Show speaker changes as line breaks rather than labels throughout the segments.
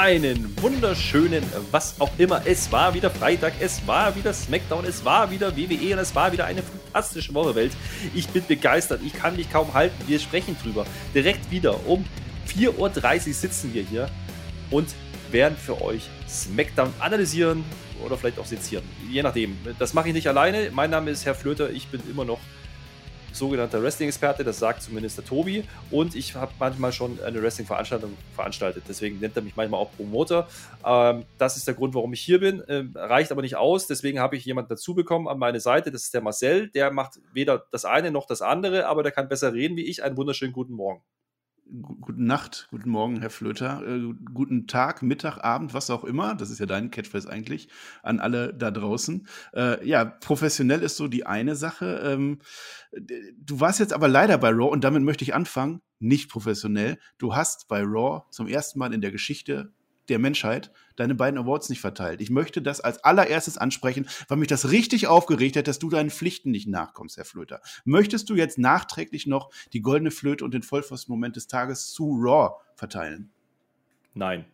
Einen wunderschönen, was auch immer. Es war wieder Freitag, es war wieder SmackDown, es war wieder WWE und es war wieder eine fantastische Woche Welt. Ich bin begeistert, ich kann mich kaum halten. Wir sprechen drüber. Direkt wieder um 4.30 Uhr sitzen wir hier und werden für euch SmackDown analysieren oder vielleicht auch sezieren. Je nachdem. Das mache ich nicht alleine. Mein Name ist Herr Flöter. Ich bin immer noch sogenannter Wrestling-Experte, das sagt zumindest der Tobi. Und ich habe manchmal schon eine Wrestling-Veranstaltung veranstaltet, deswegen nennt er mich manchmal auch Promoter. Ähm, das ist der Grund, warum ich hier bin. Ähm, reicht aber nicht aus, deswegen habe ich jemanden dazu bekommen an meine Seite, das ist der Marcel. Der macht weder das eine noch das andere, aber der kann besser reden wie ich. Einen wunderschönen guten Morgen.
Guten Nacht, guten Morgen, Herr Flöter. Äh, guten Tag, Mittag, Abend, was auch immer. Das ist ja dein Catchphrase eigentlich an alle da draußen. Äh, ja, professionell ist so die eine Sache. Ähm, du warst jetzt aber leider bei Raw und damit möchte ich anfangen. Nicht professionell. Du hast bei Raw zum ersten Mal in der Geschichte der Menschheit deine beiden Awards nicht verteilt. Ich möchte das als allererstes ansprechen, weil mich das richtig aufgeregt hat, dass du deinen Pflichten nicht nachkommst, Herr Flöter. Möchtest du jetzt nachträglich noch die goldene Flöte und den Vollpfosten-Moment des Tages zu Raw verteilen?
Nein.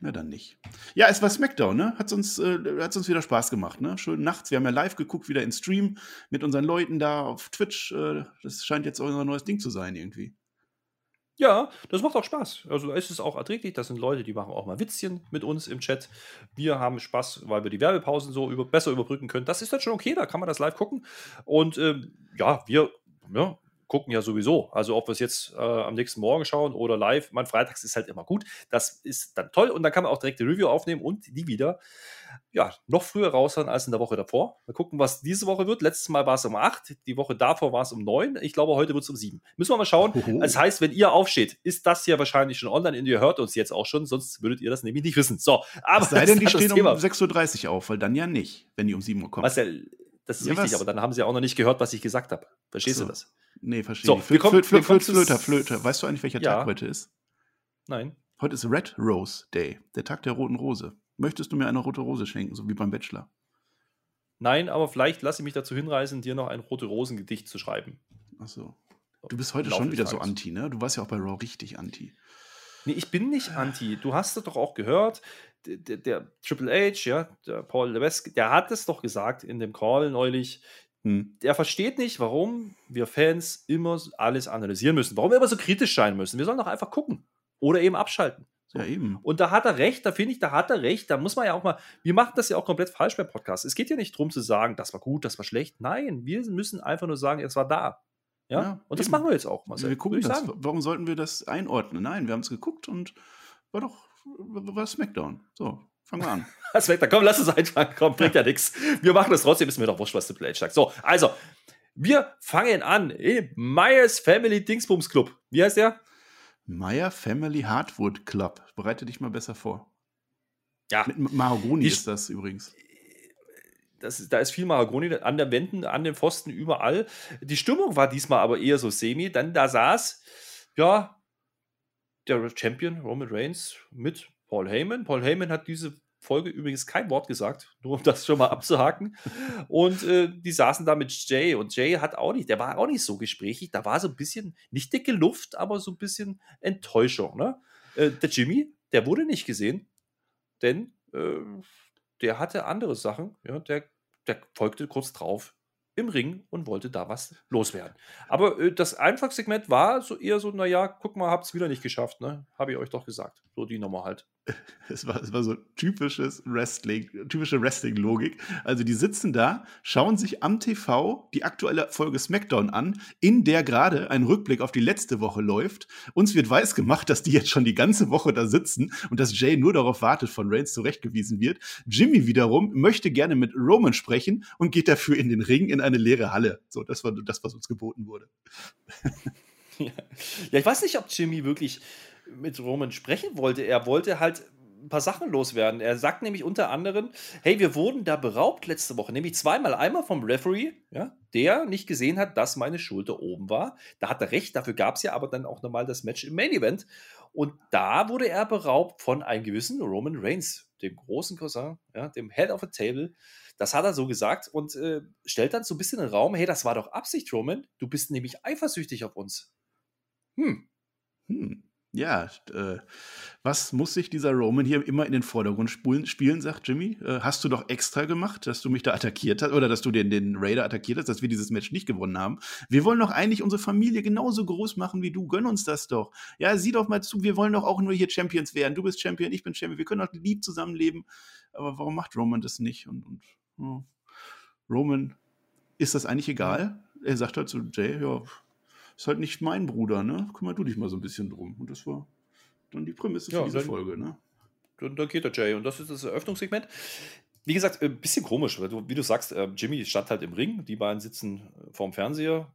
Na dann nicht. Ja, es war SmackDown, ne? Hat uns, äh, hat's uns wieder Spaß gemacht, ne? Schön nachts. Wir haben ja live geguckt, wieder in Stream mit unseren Leuten da auf Twitch. Äh, das scheint jetzt unser neues Ding zu sein, irgendwie.
Ja, das macht auch Spaß. Also ist es auch erträglich. Das sind Leute, die machen auch mal Witzchen mit uns im Chat. Wir haben Spaß, weil wir die Werbepausen so über, besser überbrücken können. Das ist dann schon okay, da kann man das live gucken. Und ähm, ja, wir ja, gucken ja sowieso. Also ob wir es jetzt äh, am nächsten Morgen schauen oder live. Mein Freitags ist halt immer gut. Das ist dann toll. Und dann kann man auch direkt die Review aufnehmen und die wieder ja, noch früher raushauen als in der Woche davor. Mal gucken, was diese Woche wird. Letztes Mal war es um 8, die Woche davor war es um 9. Ich glaube, heute wird es um 7. Müssen wir mal schauen. Uhu. Das heißt, wenn ihr aufsteht, ist das hier wahrscheinlich schon online und ihr hört uns jetzt auch schon, sonst würdet ihr das nämlich nicht wissen. So,
aber. Es sei denn, die stehen um 6.30 Uhr auf, weil dann ja nicht, wenn die um 7 Uhr kommen.
Ja, das ist ja, richtig, was? aber dann haben sie ja auch noch nicht gehört, was ich gesagt habe. Verstehst so. du das?
Nee, verstehe so, ich. Flö kommen, Flö Flö Flöter, Flöter. Weißt du eigentlich, welcher ja. Tag heute ist?
Nein.
Heute ist Red Rose Day, der Tag der roten Rose. Möchtest du mir eine rote Rose schenken, so wie beim Bachelor?
Nein, aber vielleicht lasse ich mich dazu hinreißen, dir noch ein rote Rosengedicht zu schreiben.
Ach so. Du bist heute schon wieder so anti, ne? Du warst ja auch bei Raw richtig anti.
Nee, ich bin nicht anti. Du hast es doch auch gehört. Der, der, der Triple H, ja, der Paul Levesque, der hat es doch gesagt in dem Call neulich. Hm. Der versteht nicht, warum wir Fans immer alles analysieren müssen. Warum wir immer so kritisch sein müssen. Wir sollen doch einfach gucken. Oder eben abschalten.
So. Ja, eben.
Und da hat er recht, da finde ich, da hat er recht. Da muss man ja auch mal, wir machen das ja auch komplett falsch beim Podcast. Es geht ja nicht darum zu sagen, das war gut, das war schlecht. Nein, wir müssen einfach nur sagen, es war da. Ja, ja und das machen wir jetzt auch,
Marcel. Wir gucken das. Sagen. Warum sollten wir das einordnen? Nein, wir haben es geguckt und war doch, war Smackdown. So, fangen wir an.
Smackdown, komm, lass uns anfangen. Komm, bringt ja nichts. Wir machen das trotzdem, ist mir doch wurscht, was Triple H sagt. So, also, wir fangen an im Myers Family Dingsbums Club. Wie heißt der?
Meyer Family Hardwood Club. Bereite dich mal besser vor.
Ja.
Mit Mahagoni ist das übrigens.
Das, da ist viel Mahagoni an den Wänden, an den Pfosten, überall. Die Stimmung war diesmal aber eher so semi. Dann da saß, ja, der Champion Roman Reigns mit Paul Heyman. Paul Heyman hat diese Folge übrigens kein Wort gesagt, nur um das schon mal abzuhaken. Und äh, die saßen da mit Jay und Jay hat auch nicht, der war auch nicht so gesprächig. Da war so ein bisschen, nicht dicke Luft, aber so ein bisschen Enttäuschung. Ne? Äh, der Jimmy, der wurde nicht gesehen, denn äh, der hatte andere Sachen. Ja? Der, der folgte kurz drauf im Ring und wollte da was loswerden. Aber äh, das Einfachsegment war so eher so, naja, guck mal, habt es wieder nicht geschafft, ne? Habe ich euch doch gesagt. So die Nummer halt.
Es war, es war so typisches Wrestling, typische Wrestling-Logik. Also die sitzen da, schauen sich am TV die aktuelle Folge SmackDown an, in der gerade ein Rückblick auf die letzte Woche läuft. Uns wird weiß gemacht, dass die jetzt schon die ganze Woche da sitzen und dass Jay nur darauf wartet, von Reigns zurechtgewiesen wird. Jimmy wiederum möchte gerne mit Roman sprechen und geht dafür in den Ring in eine leere Halle. So, das war das, was uns geboten wurde.
ja. ja, ich weiß nicht, ob Jimmy wirklich mit Roman sprechen wollte. Er wollte halt ein paar Sachen loswerden. Er sagt nämlich unter anderem, hey, wir wurden da beraubt letzte Woche, nämlich zweimal. Einmal vom Referee, ja, der nicht gesehen hat, dass meine Schulter oben war. Da hat er recht, dafür gab es ja aber dann auch nochmal das Match im Main Event. Und da wurde er beraubt von einem gewissen Roman Reigns, dem großen Cousin, ja, dem Head of a Table. Das hat er so gesagt und äh, stellt dann so ein bisschen in den Raum, hey, das war doch Absicht, Roman. Du bist nämlich eifersüchtig auf uns.
Hm. Hm. Ja, äh, was muss sich dieser Roman hier immer in den Vordergrund spulen, spielen, sagt Jimmy? Äh, hast du doch extra gemacht, dass du mich da attackiert hast oder dass du den, den Raider attackiert hast, dass wir dieses Match nicht gewonnen haben? Wir wollen doch eigentlich unsere Familie genauso groß machen wie du. Gönn uns das doch. Ja, sieh doch mal zu, wir wollen doch auch nur hier Champions werden. Du bist Champion, ich bin Champion. Wir können doch lieb zusammenleben. Aber warum macht Roman das nicht? Und, und oh. Roman, ist das eigentlich egal? Er sagt halt zu Jay, ja, ist halt nicht mein Bruder, ne? Kümmer du dich mal so ein bisschen drum. Und das war dann die Prämisse ja, für diese dann, Folge, ne?
Dann, dann, geht der Jay. Und das ist das Eröffnungssegment. Wie gesagt, ein bisschen komisch, weil du, wie du sagst, äh, Jimmy stand halt im Ring, die beiden sitzen vorm Fernseher.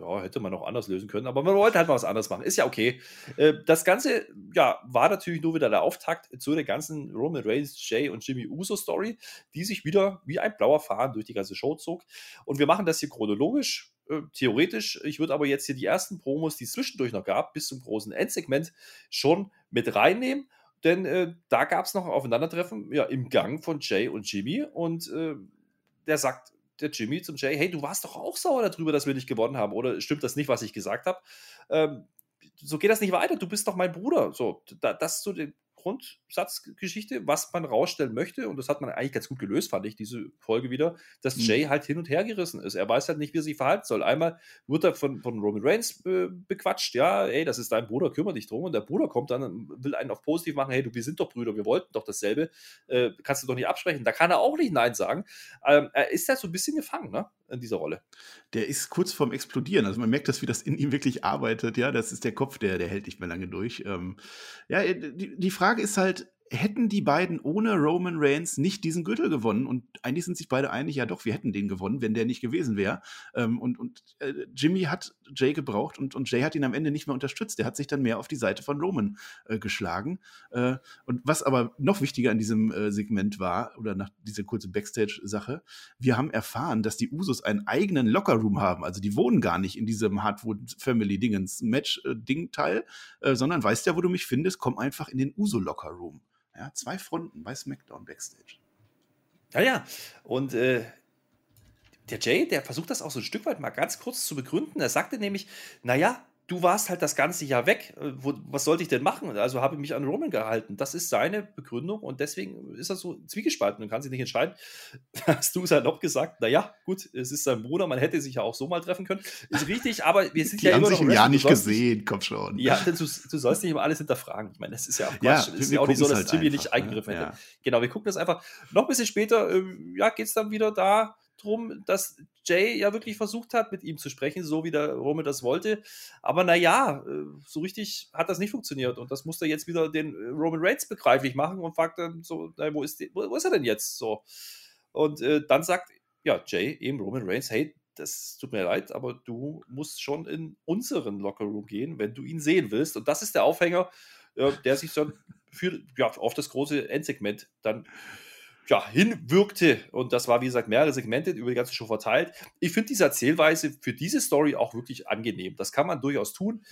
Ja, hätte man auch anders lösen können, aber man wollte halt mal was anderes machen. Ist ja okay. Äh, das Ganze, ja, war natürlich nur wieder der Auftakt zu der ganzen Roman Reigns, Jay und Jimmy Uso Story, die sich wieder wie ein blauer Faden durch die ganze Show zog. Und wir machen das hier chronologisch äh, theoretisch. Ich würde aber jetzt hier die ersten Promos, die es zwischendurch noch gab, bis zum großen Endsegment schon mit reinnehmen. Denn äh, da gab es noch ein Aufeinandertreffen ja, im Gang von Jay und Jimmy. Und äh, der sagt der Jimmy zum Jay, hey, du warst doch auch sauer darüber, dass wir nicht gewonnen haben. Oder stimmt das nicht, was ich gesagt habe? Ähm, so geht das nicht weiter. Du bist doch mein Bruder. So, da, das so der Grundsatzgeschichte, was man rausstellen möchte. Und das hat man eigentlich ganz gut gelöst, fand ich, diese Folge wieder, dass mhm. Jay halt hin und her gerissen ist. Er weiß halt nicht, wie er sich verhalten soll. Einmal wird er von, von Roman Reigns äh, bequatscht, ja, ey, das ist dein Bruder, kümmere dich drum. Und der Bruder kommt dann und will einen auf positiv machen, hey, du, wir sind doch Brüder, wir wollten doch dasselbe, äh, kannst du doch nicht absprechen. Da kann er auch nicht Nein sagen. Ähm, er ist ja so ein bisschen gefangen, ne? in dieser Rolle.
Der ist kurz vorm Explodieren. Also man merkt das, wie das in ihm wirklich arbeitet. Ja, das ist der Kopf, der, der hält nicht mehr lange durch. Ähm, ja, die, die Frage ist halt, hätten die beiden ohne Roman Reigns nicht diesen Gürtel gewonnen. Und eigentlich sind sich beide einig, ja doch, wir hätten den gewonnen, wenn der nicht gewesen wäre. Ähm, und und äh, Jimmy hat Jay gebraucht und, und Jay hat ihn am Ende nicht mehr unterstützt. Der hat sich dann mehr auf die Seite von Roman äh, geschlagen. Äh, und was aber noch wichtiger an diesem äh, Segment war, oder nach dieser kurzen Backstage-Sache, wir haben erfahren, dass die Usos einen eigenen Lockerroom haben. Also die wohnen gar nicht in diesem Hardwood Family Dingens Match-Ding-Teil, äh, sondern weißt ja, wo du mich findest, komm einfach in den Uso-Lockerroom. Ja, zwei Fronten bei SmackDown Backstage.
Ja, ja. Und äh, der Jay, der versucht das auch so ein Stück weit mal ganz kurz zu begründen. Er sagte nämlich, naja, du warst halt das ganze Jahr weg. Äh, wo, was sollte ich denn machen? Also habe ich mich an Roman gehalten. Das ist seine Begründung und deswegen ist er so zwiegespalten und kann sich nicht entscheiden. Hast du salopp gesagt, naja, gut, es ist sein Bruder, man hätte sich ja auch so mal treffen können. Ist richtig, aber wir sind
Die
ja
haben immer sich noch. Ein Jahr nicht gesehen, komm schon.
Ja, du, du, sollst nicht immer alles hinterfragen. Ich meine, das ist ja auch Quatsch. Ja, es ist ja auch nicht so, dass halt Jimmy nicht eingegriffen ne? hätte. Ja. Genau, wir gucken das einfach. Noch ein bisschen später, äh, ja, geht es dann wieder da drum, dass Jay ja wirklich versucht hat, mit ihm zu sprechen, so wie der Roman das wollte. Aber naja, äh, so richtig hat das nicht funktioniert. Und das musste jetzt wieder den äh, Roman Reigns begreiflich machen und fragt dann so, na, wo, ist die, wo, ist er denn jetzt? So. Und äh, dann sagt ja Jay eben Roman Reigns, hey, das tut mir leid, aber du musst schon in unseren Lockerroom gehen, wenn du ihn sehen willst. Und das ist der Aufhänger, äh, der sich dann für, ja, auf das große Endsegment dann ja, hinwirkte. Und das war, wie gesagt, mehrere Segmente über die ganze Show verteilt. Ich finde diese Erzählweise für diese Story auch wirklich angenehm. Das kann man durchaus tun.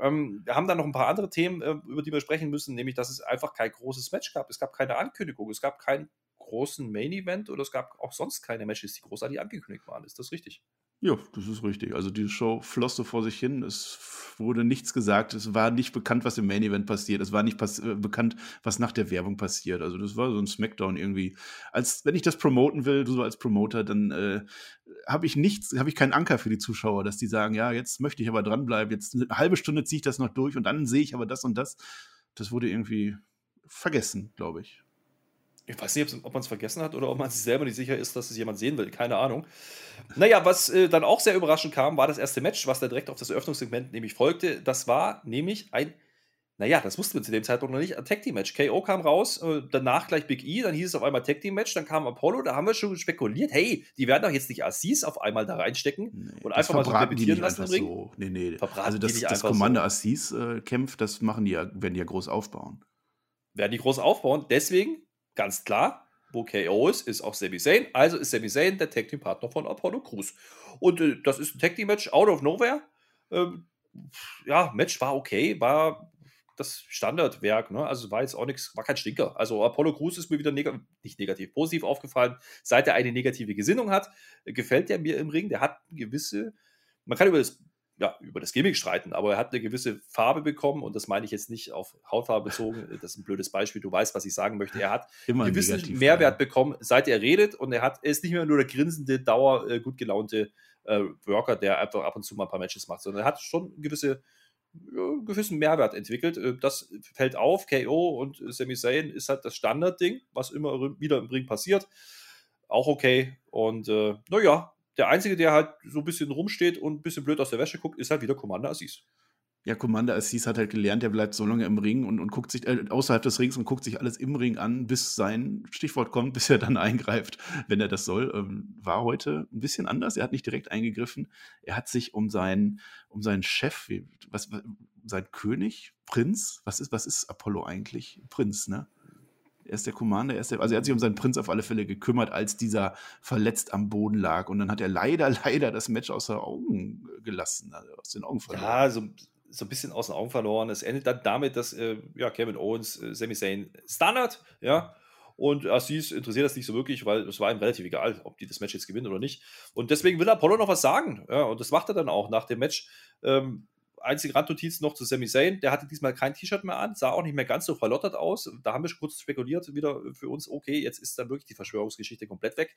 Ähm, wir haben dann noch ein paar andere Themen, äh, über die wir sprechen müssen, nämlich, dass es einfach kein großes Match gab. Es gab keine Ankündigung, es gab keinen großen Main Event oder es gab auch sonst keine Matches, die großartig angekündigt waren. Ist das richtig?
Ja, das ist richtig. Also die Show floss so vor sich hin. Es wurde nichts gesagt. Es war nicht bekannt, was im Main Event passiert. Es war nicht äh, bekannt, was nach der Werbung passiert. Also das war so ein Smackdown irgendwie. Als wenn ich das promoten will, so als Promoter, dann äh, habe ich nichts, habe ich keinen Anker für die Zuschauer, dass die sagen, ja, jetzt möchte ich aber dranbleiben. Jetzt eine halbe Stunde ziehe ich das noch durch und dann sehe ich aber das und das. Das wurde irgendwie vergessen, glaube ich.
Ich weiß nicht, ob man es vergessen hat oder ob man sich selber nicht sicher ist, dass es jemand sehen will. Keine Ahnung. Naja, was äh, dann auch sehr überraschend kam, war das erste Match, was da direkt auf das Eröffnungssegment nämlich folgte. Das war nämlich ein, naja, das wussten wir zu dem Zeitpunkt noch nicht, ein Tag Team Match. KO kam raus, äh, danach gleich Big E, dann hieß es auf einmal Tag Team Match, dann kam Apollo, da haben wir schon spekuliert, hey, die werden doch jetzt nicht Assis auf einmal da reinstecken
nee, und einfach mal so repetieren lassen. So. Nee, nee.
Verbraten
also das, das Kommando so. Assis äh, kämpft, das machen die ja, werden die ja groß aufbauen.
Werden die groß aufbauen, deswegen ganz klar, wo KO ist, ist auch Sami Zayn. Also ist Sami Zayn der Tag Team Partner von Apollo Crews. Und äh, das ist ein Tag Team Match out of nowhere. Ähm, ja, Match war okay, war das Standardwerk. Ne? Also war jetzt auch nichts, war kein Stinker. Also Apollo Crews ist mir wieder neg nicht negativ, positiv aufgefallen. Seit er eine negative Gesinnung hat, gefällt er mir im Ring. Der hat gewisse, man kann über das ja, über das Gimmick streiten, aber er hat eine gewisse Farbe bekommen und das meine ich jetzt nicht auf Hautfarbe bezogen, das ist ein blödes Beispiel, du weißt, was ich sagen möchte. Er hat Immer einen gewissen negativ, Mehrwert ja. bekommen, seit er redet und er hat, er ist nicht mehr nur der grinsende, dauer äh, gut gelaunte äh, Worker, der einfach ab und zu mal ein paar Matches macht, sondern er hat schon gewisse ja, gewissen Mehrwert entwickelt. Äh, das fällt auf. KO und Sami Zayn ist halt das Standardding, was immer wieder im Ring passiert. Auch okay. Und äh, naja, der Einzige, der halt so ein bisschen rumsteht und ein bisschen blöd aus der Wäsche guckt, ist halt wieder Commander Aziz.
Ja, Commander Aziz hat halt gelernt, der bleibt so lange im Ring und, und guckt sich äh, außerhalb des Rings und guckt sich alles im Ring an, bis sein Stichwort kommt, bis er dann eingreift, wenn er das soll. Ähm, war heute ein bisschen anders. Er hat nicht direkt eingegriffen. Er hat sich um seinen, um seinen Chef, was sein König, Prinz, was ist, was ist Apollo eigentlich? Prinz, ne? Er ist der Commander, er ist der, also er hat sich um seinen Prinz auf alle Fälle gekümmert, als dieser verletzt am Boden lag. Und dann hat er leider, leider das Match aus den Augen gelassen, also aus den Augen
verloren. Ja, so, so ein bisschen aus den Augen verloren. Es endet dann damit, dass äh, ja, Kevin Owens äh, Sami Zayn Standard, ja, und Assis interessiert das nicht so wirklich, weil es war ihm relativ egal, ob die das Match jetzt gewinnen oder nicht. Und deswegen will Apollo noch was sagen. Ja, und das macht er dann auch nach dem Match. Ähm, einzige Randnotiz noch zu Sami Zayn. Der hatte diesmal kein T-Shirt mehr an, sah auch nicht mehr ganz so verlottert aus. Da haben wir schon kurz spekuliert, wieder für uns, okay, jetzt ist dann wirklich die Verschwörungsgeschichte komplett weg.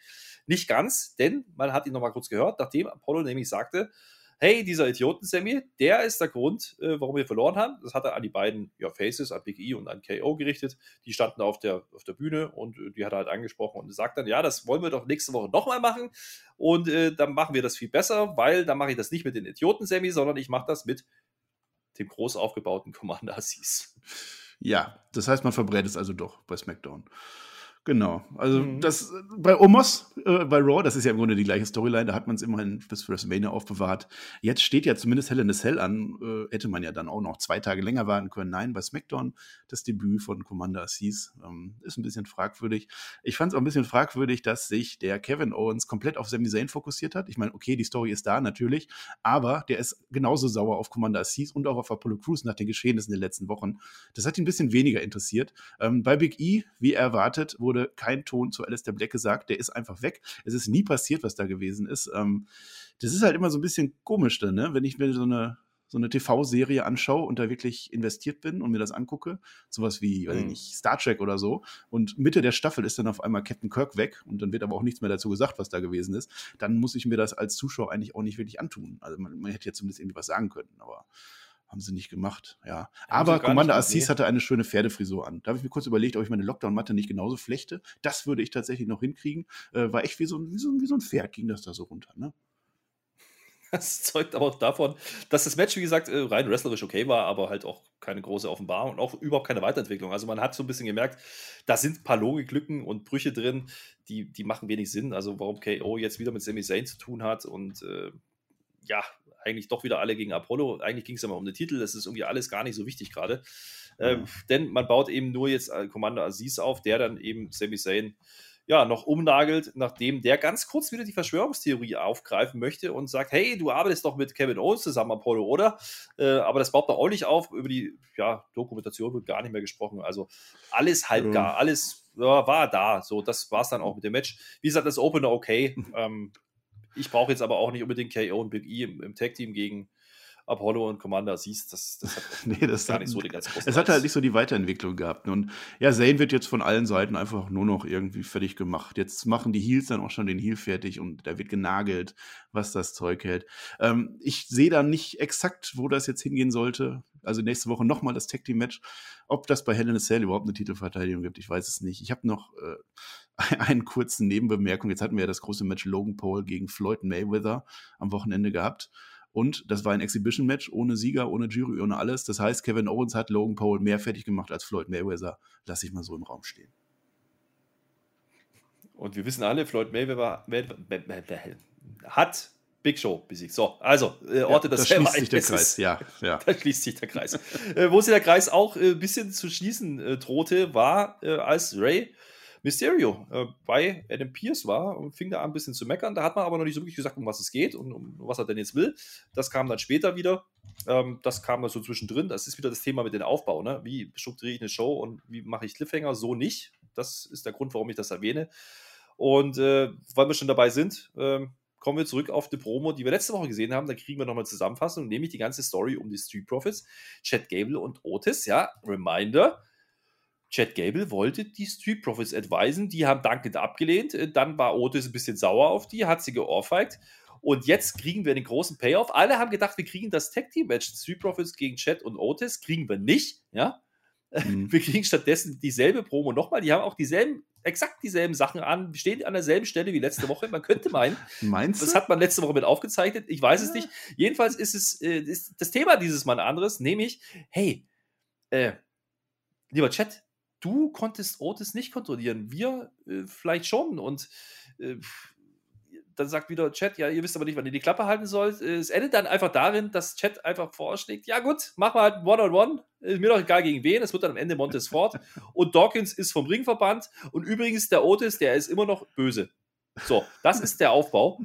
Nicht ganz, denn man hat ihn nochmal kurz gehört, nachdem Apollo nämlich sagte, hey, dieser Idioten Sammy, der ist der Grund, äh, warum wir verloren haben. Das hat er an die beiden ja, Faces, an Big E und an KO gerichtet. Die standen auf der, auf der Bühne und äh, die hat er halt angesprochen und sagt dann, ja, das wollen wir doch nächste Woche nochmal machen und äh, dann machen wir das viel besser, weil dann mache ich das nicht mit den Idioten Sammy, sondern ich mache das mit dem groß aufgebauten Commander Aziz.
Ja, das heißt, man verbrät es also doch bei SmackDown. Genau. Also mhm. das bei Omos, äh, bei Raw, das ist ja im Grunde die gleiche Storyline, da hat man es immerhin bis WrestleMania aufbewahrt. Jetzt steht ja zumindest Hell in a Cell an, äh, hätte man ja dann auch noch zwei Tage länger warten können. Nein, bei SmackDown das Debüt von Commander Aziz ähm, ist ein bisschen fragwürdig. Ich fand es auch ein bisschen fragwürdig, dass sich der Kevin Owens komplett auf Sami Zayn fokussiert hat. Ich meine, okay, die Story ist da natürlich, aber der ist genauso sauer auf Commander Aziz und auch auf Apollo Crews nach den Geschehnissen in den letzten Wochen. Das hat ihn ein bisschen weniger interessiert. Ähm, bei Big E, wie erwartet, wurde wurde kein Ton zu Alistair Black gesagt. Der ist einfach weg. Es ist nie passiert, was da gewesen ist. Ähm, das ist halt immer so ein bisschen komisch dann, ne? wenn ich mir so eine, so eine TV-Serie anschaue und da wirklich investiert bin und mir das angucke, sowas wie, weiß ich mhm. nicht, Star Trek oder so, und Mitte der Staffel ist dann auf einmal Captain Kirk weg und dann wird aber auch nichts mehr dazu gesagt, was da gewesen ist, dann muss ich mir das als Zuschauer eigentlich auch nicht wirklich antun. Also man, man hätte ja zumindest irgendwie was sagen können, aber haben sie nicht gemacht, ja. Aber Commander Assis hatte eine schöne Pferdefrisur an. Da habe ich mir kurz überlegt, ob ich meine Lockdown-Matte nicht genauso flechte. Das würde ich tatsächlich noch hinkriegen. Äh, war echt wie so, wie, so, wie so ein Pferd, ging das da so runter, ne?
Das zeugt aber auch davon, dass das Match, wie gesagt, äh, rein wrestlerisch okay war, aber halt auch keine große Offenbarung und auch überhaupt keine Weiterentwicklung. Also man hat so ein bisschen gemerkt, da sind ein paar Logiklücken und Brüche drin, die, die machen wenig Sinn. Also warum KO jetzt wieder mit Sami Zayn zu tun hat und äh, ja, eigentlich doch wieder alle gegen Apollo. Eigentlich ging es immer um den Titel. Das ist irgendwie alles gar nicht so wichtig gerade. Ähm, denn man baut eben nur jetzt Commander Aziz auf, der dann eben Sami Zayn ja, noch umnagelt, nachdem der ganz kurz wieder die Verschwörungstheorie aufgreifen möchte und sagt, hey, du arbeitest doch mit Kevin Owens zusammen, Apollo, oder? Äh, aber das baut doch auch nicht auf. Über die ja, Dokumentation wird gar nicht mehr gesprochen. Also alles halbgar, ja. alles ja, war da. So, das war es dann auch mit dem Match. Wie gesagt, das Opener okay. ähm, ich brauche jetzt aber auch nicht unbedingt KO und Big E im, im Tag-Team gegen Apollo und Commander siehst, das, das hat
nee, das gar hat, nicht so den ganz großen Es hat halt nicht so die Weiterentwicklung gehabt. Und ja, Zane wird jetzt von allen Seiten einfach nur noch irgendwie fertig gemacht. Jetzt machen die Heels dann auch schon den Heel fertig und da wird genagelt, was das Zeug hält. Ähm, ich sehe da nicht exakt, wo das jetzt hingehen sollte. Also nächste Woche nochmal das Tag Team Match. Ob das bei Hell in a Cell überhaupt eine Titelverteidigung gibt, ich weiß es nicht. Ich habe noch äh, einen kurzen Nebenbemerkung. Jetzt hatten wir ja das große Match Logan Paul gegen Floyd Mayweather am Wochenende gehabt. Und das war ein Exhibition-Match ohne Sieger, ohne Jury, ohne alles. Das heißt, Kevin Owens hat Logan Paul mehr fertig gemacht als Floyd Mayweather. Lass ich mal so im Raum stehen.
Und wir wissen alle, Floyd Mayweather hat Big Show besiegt. So, also, äh, Orte ja, das
selber schließt sich der Kreis, ja. ja.
Da schließt sich der Kreis. äh, wo sich der Kreis auch ein äh, bisschen zu schließen äh, drohte, war, äh, als Ray Mysterio äh, bei Adam Pierce war und fing da an ein bisschen zu meckern. Da hat man aber noch nicht so wirklich gesagt, um was es geht und um was er denn jetzt will. Das kam dann später wieder. Ähm, das kam dann so zwischendrin. Das ist wieder das Thema mit dem Aufbau. Ne? Wie strukturiere ich eine Show und wie mache ich Cliffhanger? So nicht. Das ist der Grund, warum ich das erwähne. Und äh, weil wir schon dabei sind, äh, kommen wir zurück auf die Promo, die wir letzte Woche gesehen haben. Da kriegen wir nochmal Zusammenfassung, nämlich die ganze Story um die Street Profits, Chad Gable und Otis. Ja, Reminder. Chad Gable wollte die Street Profits advisen, die haben dankend abgelehnt. Äh, dann war Otis ein bisschen sauer auf die, hat sie geohrfeigt. Und jetzt kriegen wir den großen Payoff. Alle haben gedacht, wir kriegen das Tag Team Match Street Profits gegen Chad und Otis. Kriegen wir nicht, ja. Mhm. Wir kriegen stattdessen dieselbe Promo nochmal. Die haben auch dieselben, exakt dieselben Sachen an, stehen an derselben Stelle wie letzte Woche. Man könnte meinen,
Meinst du?
das hat man letzte Woche mit aufgezeichnet. Ich weiß ja. es nicht. Jedenfalls ist es äh, ist das Thema dieses Mal ein anderes, nämlich, hey, äh, lieber Chat, du konntest Otis nicht kontrollieren. Wir äh, vielleicht schon. Und äh, dann sagt wieder Chat, ja, ihr wisst aber nicht, wann ihr die Klappe halten sollt. Es endet dann einfach darin, dass Chat einfach vorschlägt, ja gut, machen wir halt One-on-One. Ist mir doch egal gegen wen. Es wird dann am Ende Montes Ford. und Dawkins ist vom Ring verbannt. Und übrigens der Otis, der ist immer noch böse. So, das ist der Aufbau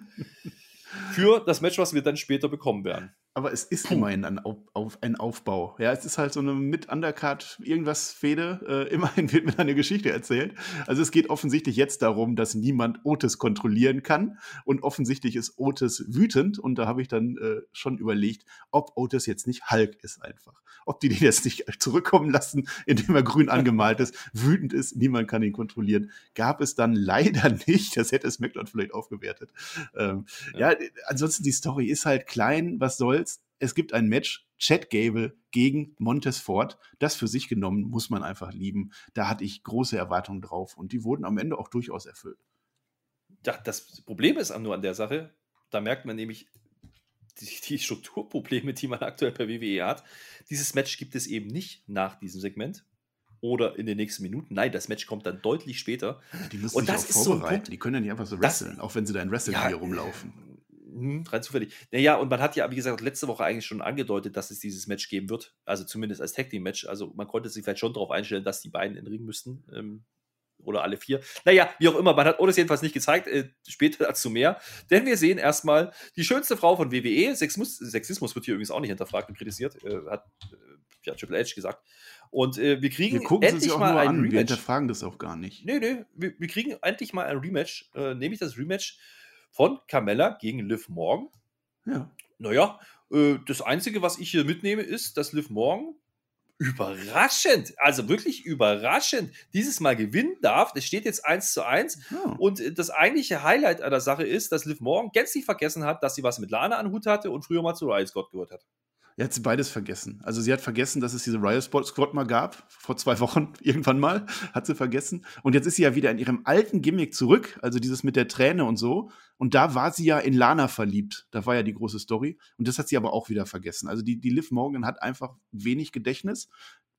für das Match, was wir dann später bekommen werden.
Aber es ist immerhin ein, auf, auf, ein Aufbau. Ja, es ist halt so eine mit Undercard irgendwas Fehde. Äh, immerhin wird mir eine Geschichte erzählt. Also es geht offensichtlich jetzt darum, dass niemand Otis kontrollieren kann. Und offensichtlich ist Otis wütend. Und da habe ich dann äh, schon überlegt, ob Otis jetzt nicht Hulk ist einfach. Ob die den jetzt nicht zurückkommen lassen, indem er grün angemalt ist, wütend ist, niemand kann ihn kontrollieren. Gab es dann leider nicht. Das hätte SmackDown vielleicht aufgewertet. Ähm, ja. ja, ansonsten die Story ist halt klein. Was soll's? Es gibt ein Match, Chad Gable gegen Montes Ford. Das für sich genommen muss man einfach lieben. Da hatte ich große Erwartungen drauf und die wurden am Ende auch durchaus erfüllt.
Ja, das Problem ist nur an der Sache, da merkt man nämlich die, die Strukturprobleme, die man aktuell bei WWE hat. Dieses Match gibt es eben nicht nach diesem Segment oder in den nächsten Minuten. Nein, das Match kommt dann deutlich später.
Die müssen und sich das auch vorbereiten. So die können ja nicht einfach so wresteln, auch wenn sie da in Wrestling ja, rumlaufen.
Hm, rein zufällig. Naja, und man hat ja, wie gesagt, letzte Woche eigentlich schon angedeutet, dass es dieses Match geben wird. Also zumindest als Tag Team Match. Also man konnte sich vielleicht schon darauf einstellen, dass die beiden in den Ring müssten. Ähm, oder alle vier. Naja, wie auch immer, man hat Otis jedenfalls nicht gezeigt. Äh, später dazu mehr. Denn wir sehen erstmal die schönste Frau von WWE. Sexismus, Sexismus wird hier übrigens auch nicht hinterfragt und kritisiert. Äh, hat äh, ja, Triple H gesagt. Und äh, wir kriegen
wir endlich mal ein an. Rematch. Wir hinterfragen das auch gar nicht.
Nee, nee, wir, wir kriegen endlich mal ein Rematch, äh, nämlich das Rematch von Carmella gegen Liv Morgan. Ja. Naja, äh, das Einzige, was ich hier mitnehme, ist, dass Liv Morgan überraschend, also wirklich überraschend, dieses Mal gewinnen darf. Es steht jetzt 1 zu 1. Oh. Und das eigentliche Highlight an der Sache ist, dass Liv Morgan gänzlich vergessen hat, dass sie was mit Lana an Hut hatte und früher mal zu Riot Scott gehört hat.
Ja, hat sie beides vergessen. Also sie hat vergessen, dass es diese Riot Squad mal gab, vor zwei Wochen irgendwann mal, hat sie vergessen. Und jetzt ist sie ja wieder in ihrem alten Gimmick zurück, also dieses mit der Träne und so. Und da war sie ja in Lana verliebt. Da war ja die große Story. Und das hat sie aber auch wieder vergessen. Also die, die Liv Morgan hat einfach wenig Gedächtnis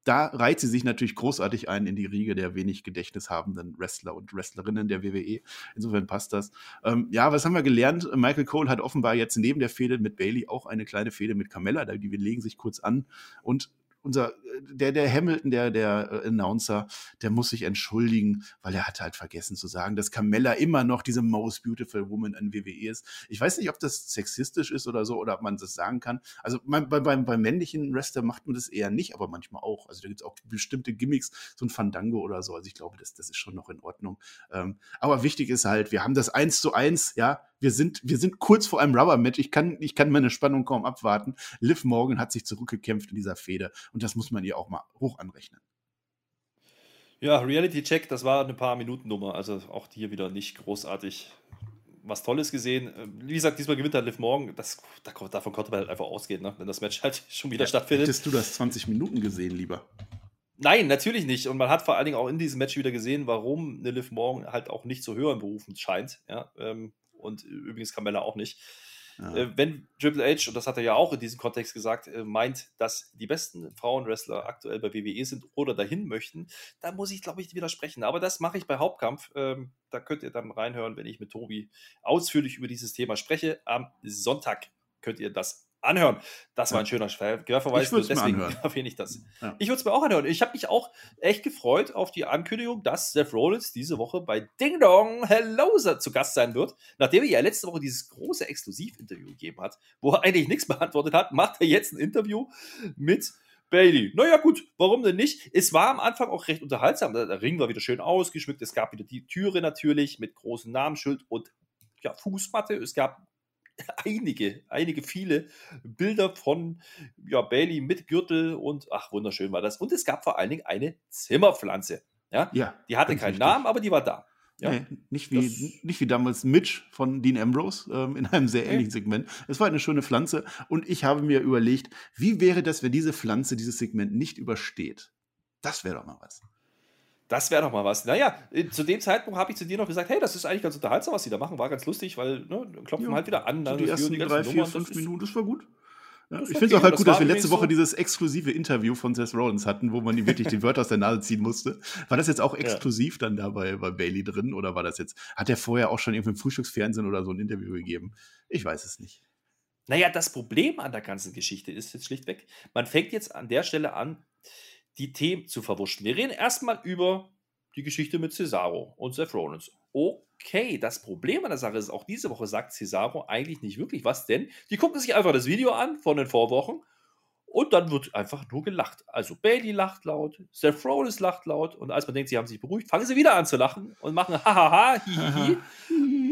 da reiht sie sich natürlich großartig ein in die Riege der wenig Gedächtnis habenden Wrestler und Wrestlerinnen der WWE. Insofern passt das. Ähm, ja, was haben wir gelernt? Michael Cole hat offenbar jetzt neben der Fehde mit Bailey auch eine kleine Fehde mit Carmella, die legen sich kurz an. Und unser, der, der Hamilton, der, der äh, Announcer, der muss sich entschuldigen, weil er hat halt vergessen zu sagen, dass Carmella immer noch diese most beautiful woman in WWE ist. Ich weiß nicht, ob das sexistisch ist oder so, oder ob man das sagen kann. Also bei, bei, beim männlichen Wrestler macht man das eher nicht, aber manchmal auch. Also da gibt es auch bestimmte Gimmicks, so ein Fandango oder so. Also ich glaube, das, das ist schon noch in Ordnung. Ähm, aber wichtig ist halt, wir haben das eins zu eins, ja, wir sind, wir sind kurz vor einem Rubber-Match. Ich kann, ich kann meine Spannung kaum abwarten. Liv Morgan hat sich zurückgekämpft in dieser Fehde und das muss man ihr auch mal hoch anrechnen.
Ja, Reality Check, das war eine paar Minuten Nummer, also auch hier wieder nicht großartig was Tolles gesehen. Wie gesagt, diesmal gewinnt er Liv Morgan. Das, davon konnte man halt einfach ausgehen, ne? wenn das Match halt schon wieder ja, stattfindet.
Hättest du das 20 Minuten gesehen, lieber?
Nein, natürlich nicht. Und man hat vor allen Dingen auch in diesem Match wieder gesehen, warum eine Liv Morgan halt auch nicht zu hören berufen scheint. Ja, ähm, und übrigens Carmella auch nicht. Ja. Äh, wenn Triple H, und das hat er ja auch in diesem Kontext gesagt, äh, meint, dass die besten Frauenwrestler aktuell bei WWE sind oder dahin möchten, dann muss ich, glaube ich, widersprechen. Aber das mache ich bei Hauptkampf. Ähm, da könnt ihr dann reinhören, wenn ich mit Tobi ausführlich über dieses Thema spreche. Am Sonntag könnt ihr das anhören. Das war ein schöner Querverweis.
Ich anhören.
erwähne ich das. Ja. Ich würde es mir auch anhören. Ich habe mich auch echt gefreut auf die Ankündigung, dass Seth Rollins diese Woche bei Ding Dong Hello zu Gast sein wird. Nachdem er ja letzte Woche dieses große Exklusivinterview gegeben hat, wo er eigentlich nichts beantwortet hat, macht er jetzt ein Interview mit Bailey. Naja, gut, warum denn nicht? Es war am Anfang auch recht unterhaltsam. Der Ring war wieder schön ausgeschmückt. Es gab wieder die Türe natürlich mit großem Namensschild und ja, Fußmatte. Es gab einige, einige viele Bilder von ja, Bailey mit Gürtel und ach, wunderschön war das. Und es gab vor allen Dingen eine Zimmerpflanze. Ja,
ja
die hatte keinen richtig. Namen, aber die war da. Ja,
nee, nicht, wie, nicht wie damals Mitch von Dean Ambrose ähm, in einem sehr ähnlichen Segment. Es war eine schöne Pflanze und ich habe mir überlegt, wie wäre das, wenn diese Pflanze dieses Segment nicht übersteht? Das wäre doch mal was.
Das wäre doch mal was. Naja, äh, zu dem Zeitpunkt habe ich zu dir noch gesagt, hey, das ist eigentlich ganz unterhaltsam, was sie da machen. War ganz lustig, weil ne, klopfen ja, halt wieder an.
So die ersten die drei, vier, fünf Minuten, das war gut. Ja, ich finde es auch halt gut, dass wir letzte Woche so dieses exklusive Interview von Seth Rollins hatten, wo man ihm wirklich die Wörter aus der Nase ziehen musste. War das jetzt auch exklusiv ja. dann da bei, bei Bailey drin oder war das jetzt, hat er vorher auch schon irgendwie im Frühstücksfernsehen oder so ein Interview gegeben? Ich weiß es nicht.
Naja, das Problem an der ganzen Geschichte ist jetzt schlichtweg, man fängt jetzt an der Stelle an, die Themen zu verwuschen. Wir reden erstmal über die Geschichte mit Cesaro und Seth Rollins. Okay, das Problem an der Sache ist, auch diese Woche sagt Cesaro eigentlich nicht wirklich was, denn die gucken sich einfach das Video an von den Vorwochen und dann wird einfach nur gelacht. Also Bailey lacht laut, Seth Rollins lacht laut und als man denkt, sie haben sich beruhigt, fangen sie wieder an zu lachen und machen hahaha, hihihi.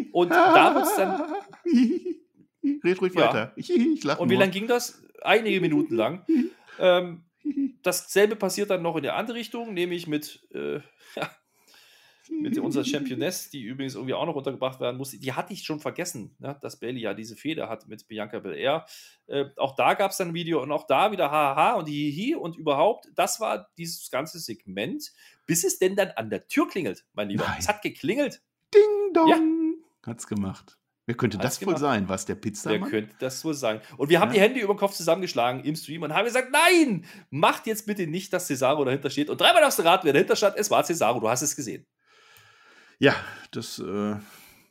und da wird es dann.
Red ruhig ja. weiter.
Ich lache Und wie lange ging das? Einige Minuten lang. ähm, dasselbe passiert dann noch in der andere Richtung, nämlich mit, äh, mit unserer Championess, die übrigens irgendwie auch noch untergebracht werden muss. Die hatte ich schon vergessen, ne, dass Bailey ja diese Feder hat mit Bianca Belair. Äh, auch da gab es dann ein Video und auch da wieder haha und hihi und überhaupt. Das war dieses ganze Segment, bis es denn dann an der Tür klingelt, mein Lieber. Nein. Es hat geklingelt.
Ding dong. Ja. Hat's gemacht. Wer könnte das wohl sein? Was der Pizza?
Wer könnte das wohl sein? Und wir haben ja. die Hände über den Kopf zusammengeschlagen im Stream und haben gesagt: Nein, macht jetzt bitte nicht, dass Cesaro dahinter steht. Und dreimal darfst du raten, wer dahinter stand. Es war Cesaro. Du hast es gesehen.
Ja, das äh,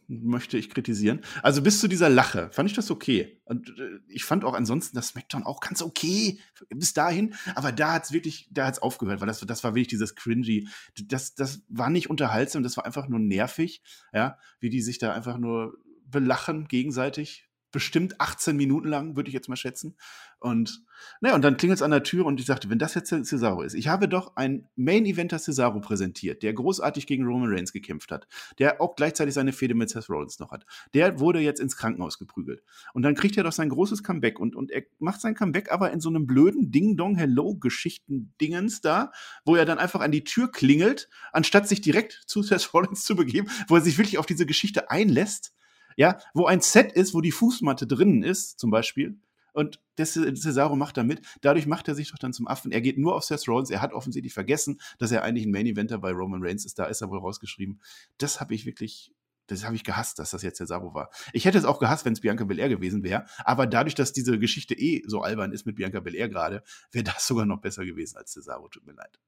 möchte ich kritisieren. Also bis zu dieser Lache fand ich das okay. Und äh, ich fand auch ansonsten das Smackdown auch ganz okay bis dahin. Aber da hat es wirklich, da hat es aufgehört, weil das, das war wirklich dieses cringy. Das, das war nicht unterhaltsam, das war einfach nur nervig. Ja, wie die sich da einfach nur belachen gegenseitig. Bestimmt 18 Minuten lang, würde ich jetzt mal schätzen. Und naja, und dann klingelt es an der Tür und ich sagte, wenn das jetzt Cesaro ist, ich habe doch ein Main-Eventer Cesaro präsentiert, der großartig gegen Roman Reigns gekämpft hat, der auch gleichzeitig seine Fehde mit Seth Rollins noch hat. Der wurde jetzt ins Krankenhaus geprügelt. Und dann kriegt er doch sein großes Comeback und, und er macht sein Comeback aber in so einem blöden Ding-Dong-Hello-Geschichten-Dingens da, wo er dann einfach an die Tür klingelt, anstatt sich direkt zu Seth Rollins zu begeben, wo er sich wirklich auf diese Geschichte einlässt ja, wo ein Set ist, wo die Fußmatte drinnen ist, zum Beispiel. Und Cesaro macht damit. Dadurch macht er sich doch dann zum Affen. Er geht nur auf Seth Rollins. Er hat offensichtlich vergessen, dass er eigentlich ein Main Eventer bei Roman Reigns ist. Da ist er wohl rausgeschrieben. Das habe ich wirklich, das habe ich gehasst, dass das jetzt Cesaro war. Ich hätte es auch gehasst, wenn es Bianca Belair gewesen wäre. Aber dadurch, dass diese Geschichte eh so albern ist mit Bianca Belair gerade, wäre das sogar noch besser gewesen als Cesaro. Tut mir leid.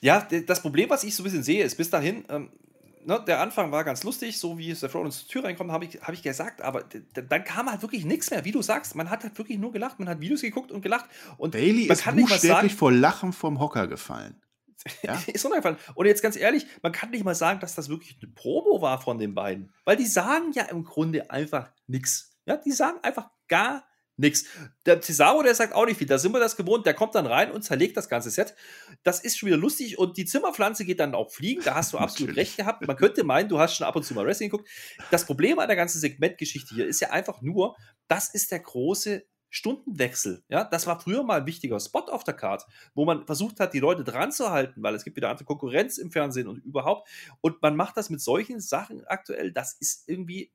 Ja, das Problem, was ich so ein bisschen sehe, ist bis dahin, ähm, ne, der Anfang war ganz lustig, so wie Seth Rollins zur Tür reinkommt, habe ich, hab ich gesagt, aber dann kam halt wirklich nichts mehr, wie du sagst. Man hat halt wirklich nur gelacht, man hat Videos geguckt und gelacht. Und
Bailey ist buchstäblich vor Lachen vom Hocker gefallen.
Ja? ist runtergefallen. Und jetzt ganz ehrlich, man kann nicht mal sagen, dass das wirklich eine Promo war von den beiden. Weil die sagen ja im Grunde einfach nichts. Ja, die sagen einfach gar Nix. Der Cesaro, der sagt auch nicht viel. Da sind wir das gewohnt. Der kommt dann rein und zerlegt das ganze Set. Das ist schon wieder lustig. Und die Zimmerpflanze geht dann auch fliegen. Da hast du absolut recht gehabt. Man könnte meinen, du hast schon ab und zu mal Wrestling geguckt. Das Problem an der ganzen Segmentgeschichte hier ist ja einfach nur, das ist der große Stundenwechsel. Ja, das war früher mal ein wichtiger Spot auf der Card, wo man versucht hat, die Leute dran zu halten, weil es gibt wieder andere Konkurrenz im Fernsehen und überhaupt. Und man macht das mit solchen Sachen aktuell. Das ist irgendwie,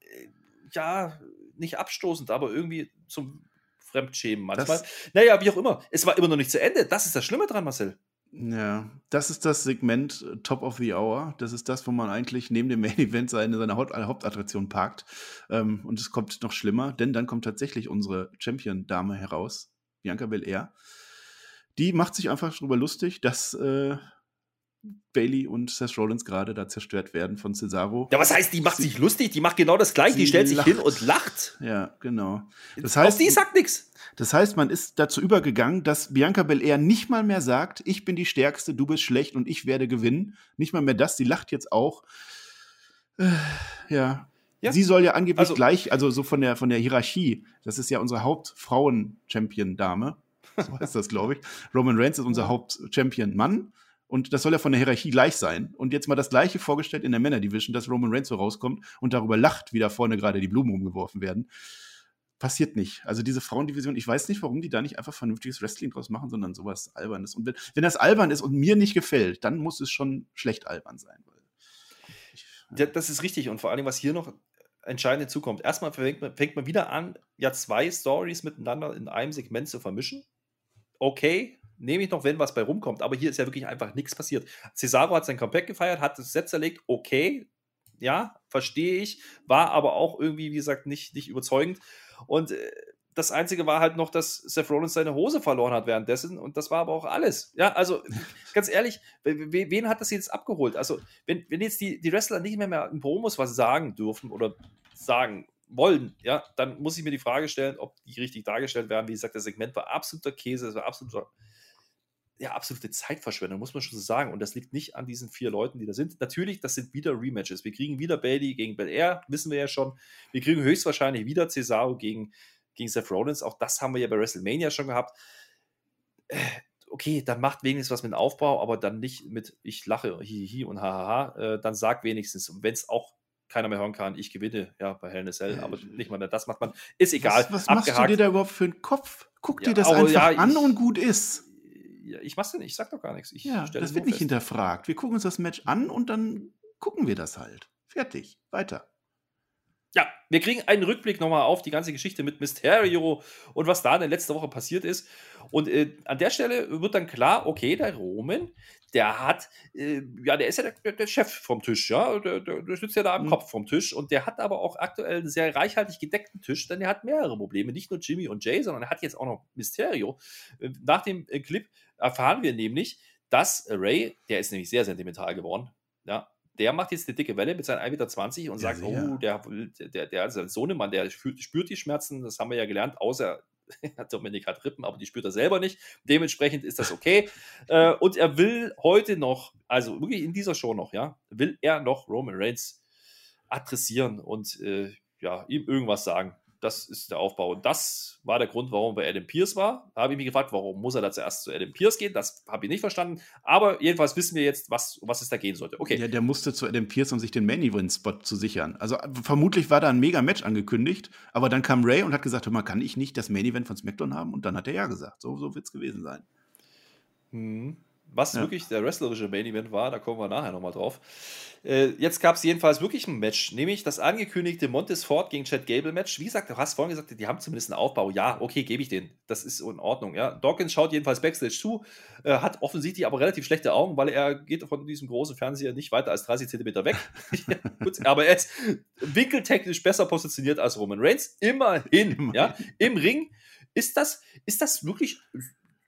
äh, ja, nicht abstoßend, aber irgendwie zum Fremdschämen manchmal. Das, naja, wie auch immer. Es war immer noch nicht zu Ende. Das ist das Schlimme dran, Marcel.
Ja, das ist das Segment äh, Top of the Hour. Das ist das, wo man eigentlich neben dem Main Event seine, seine Hauptattraktion parkt. Ähm, und es kommt noch schlimmer, denn dann kommt tatsächlich unsere Champion-Dame heraus, Bianca Belair. Die macht sich einfach darüber lustig, dass äh, Bailey und Seth Rollins gerade da zerstört werden von Cesaro.
Ja, was heißt, die macht sich lustig, die macht genau das gleiche, die stellt sich
lacht.
hin und lacht.
Ja, genau. Das heißt,
die sagt nichts.
das heißt, man ist dazu übergegangen, dass Bianca Belair nicht mal mehr sagt, ich bin die Stärkste, du bist schlecht und ich werde gewinnen. Nicht mal mehr das, sie lacht jetzt auch. Äh, ja.
Ja.
Sie soll ja angeblich
Also-
gleich, also so von der, von der Hierarchie, das ist ja unsere Hauptfrauen-Champion-Dame. So heißt das, glaube ich. Roman Reigns ist unser Haupt-Champion-Mann. Und das soll ja von der Hierarchie gleich sein. Und jetzt mal das Gleiche vorgestellt in der Männer-Division, dass Roman Reigns so rauskommt und darüber lacht, wie da vorne gerade die Blumen umgeworfen werden. Passiert nicht. Also diese Frauendivision, ich weiß nicht, warum die da nicht einfach vernünftiges Wrestling draus machen, sondern sowas Albernes. Und wenn, wenn das albern ist und mir nicht gefällt, dann muss es schon schlecht albern sein. Ich,
Ja, das ist richtig. Und vor allem, was hier noch entscheidend hinzukommt. Erstmal fängt man, fängt man wieder an, ja, zwei Stories miteinander in einem Segment zu vermischen. Okay, nehme ich noch, wenn was bei rumkommt. Aber hier ist ja wirklich einfach nichts passiert. Cesaro hat sein Comeback gefeiert, hat das Set zerlegt. Okay, ja, verstehe ich. War aber auch irgendwie, wie gesagt, nicht, nicht überzeugend. Und äh, das Einzige war halt noch, dass Seth Rollins seine Hose verloren hat währenddessen. Und das war aber auch alles. Ja, also ganz ehrlich, we- we- wen hat das jetzt abgeholt? Also, wenn, wenn jetzt die, die Wrestler nicht mehr, mehr in Promos was sagen dürfen oder sagen wollen, ja, dann muss ich mir die Frage stellen, ob die richtig dargestellt werden. Wie gesagt, das Segment war absoluter Käse, es war absoluter, ja, absolute Zeitverschwendung, muss man schon so sagen. Und das liegt nicht an diesen vier Leuten, die da sind. Natürlich, das sind wieder Rematches. Wir kriegen wieder Bailey gegen Belair, wissen wir ja schon. Wir kriegen höchstwahrscheinlich wieder Cesaro gegen, gegen Seth Rollins. Auch das haben wir ja bei WrestleMania schon gehabt. Äh, Okay, dann macht wenigstens was mit dem Aufbau, aber dann nicht mit ich lache, hi, hi und hahaha. Äh, dann sagt wenigstens, und wenn es auch keiner mehr hören kann, ich gewinne, ja, bei Hell in a Cell, aber nicht mal mehr das macht man. Ist egal.
was, was machst du dir da überhaupt für einen Kopf? Guck
Ja,
dir das einfach
ja,
an
ich-
und gut ist.
Ich mach's ja nicht, ich sag doch gar nichts. Ich
Ja,
stelle
das wird nicht
fest.
hinterfragt. Wir gucken uns das Match an und dann gucken wir das halt. Fertig. Weiter.
Ja, wir kriegen einen Rückblick nochmal auf die ganze Geschichte mit Mysterio und was da in der letzten Woche passiert ist. Und äh, an der Stelle wird dann klar, okay, der Roman, der hat, äh, ja, der ist ja der, der Chef vom Tisch, ja, der, der, der sitzt ja da am
Mhm.
Kopf vom Tisch und der hat aber auch aktuell einen sehr reichhaltig gedeckten Tisch, denn er hat mehrere Probleme, nicht nur Jimmy und Jay, sondern er hat jetzt auch noch Mysterio. Äh, Nach dem äh, Clip erfahren wir nämlich, dass Ray, der ist nämlich sehr sentimental geworden, ja, der macht jetzt eine dicke Welle mit seinen 1,20 Meter und
Ja,
sagt,
sehr.
oh, der, der, der ist ein Sohnemann, der spürt, spürt die Schmerzen, das haben wir ja gelernt, außer Dominik hat Rippen, aber die spürt er selber nicht. Dementsprechend ist das okay. äh, und er will heute noch, also wirklich in dieser Show noch, ja, will er noch Roman Reigns adressieren und äh, ja, ihm irgendwas sagen. Das ist der Aufbau. Und das war der Grund, warum er bei Adam Pierce war. Da habe ich mich gefragt, warum muss er da zuerst zu Adam Pierce gehen? Das habe ich nicht verstanden. Aber jedenfalls wissen wir jetzt, was, um was es da gehen sollte. Okay.
Ja, der musste zu Adam Pierce, um sich den Main Event Spot zu sichern. Also äh, vermutlich war da ein mega Match angekündigt, aber dann kam Ray und hat gesagt, hör mal, kann ich nicht das Main Event von SmackDown haben? Und dann hat er ja gesagt. So, so wird es gewesen sein.
Mhm. Was
Ja.
wirklich der wrestlerische Main Event war, da kommen wir nachher nochmal drauf. Äh, jetzt gab es jedenfalls wirklich ein Match, nämlich das angekündigte Montes Ford gegen Chad Gable Match. Wie gesagt, du hast vorhin gesagt, die haben zumindest einen Aufbau. Ja, okay, gebe ich den. Das ist in Ordnung. Ja. Dawkins schaut jedenfalls Backstage zu, äh, hat offensichtlich aber relativ schlechte Augen, weil er geht von diesem großen Fernseher nicht weiter als 30 Zentimeter weg. ja, gut, aber er ist winkeltechnisch besser positioniert als Roman Reigns. Immerhin. Ja. Im Ring ist das, ist das wirklich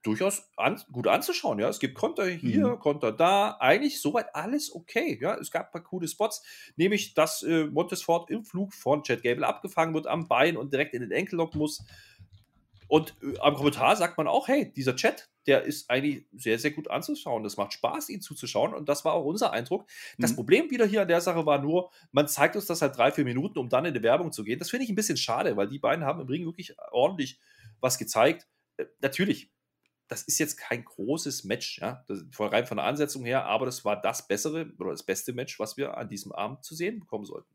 durchaus an, gut anzuschauen. Ja, es gibt Konter hier,
Mhm.
Konter da. Eigentlich soweit alles okay. Ja, es gab ein paar coole Spots, nämlich dass äh, Montesfort im Flug von Chad Gable abgefangen wird am Bein und direkt in den Enkellock muss. Und äh, am Kommentar sagt man auch, hey, dieser Chat, der ist eigentlich sehr, sehr gut anzuschauen. Das macht Spaß, ihn zuzuschauen. Und das war auch unser Eindruck. Das
Mhm.
Problem wieder hier an der Sache war nur, man zeigt uns das halt drei, vier Minuten, um dann in die Werbung zu gehen. Das finde ich ein bisschen schade, weil die beiden haben im Ring wirklich ordentlich was gezeigt. Äh, natürlich, das ist jetzt kein großes Match, ja, das, rein von der Ansetzung her, aber das war das bessere oder das beste Match, was wir an diesem Abend zu sehen bekommen sollten.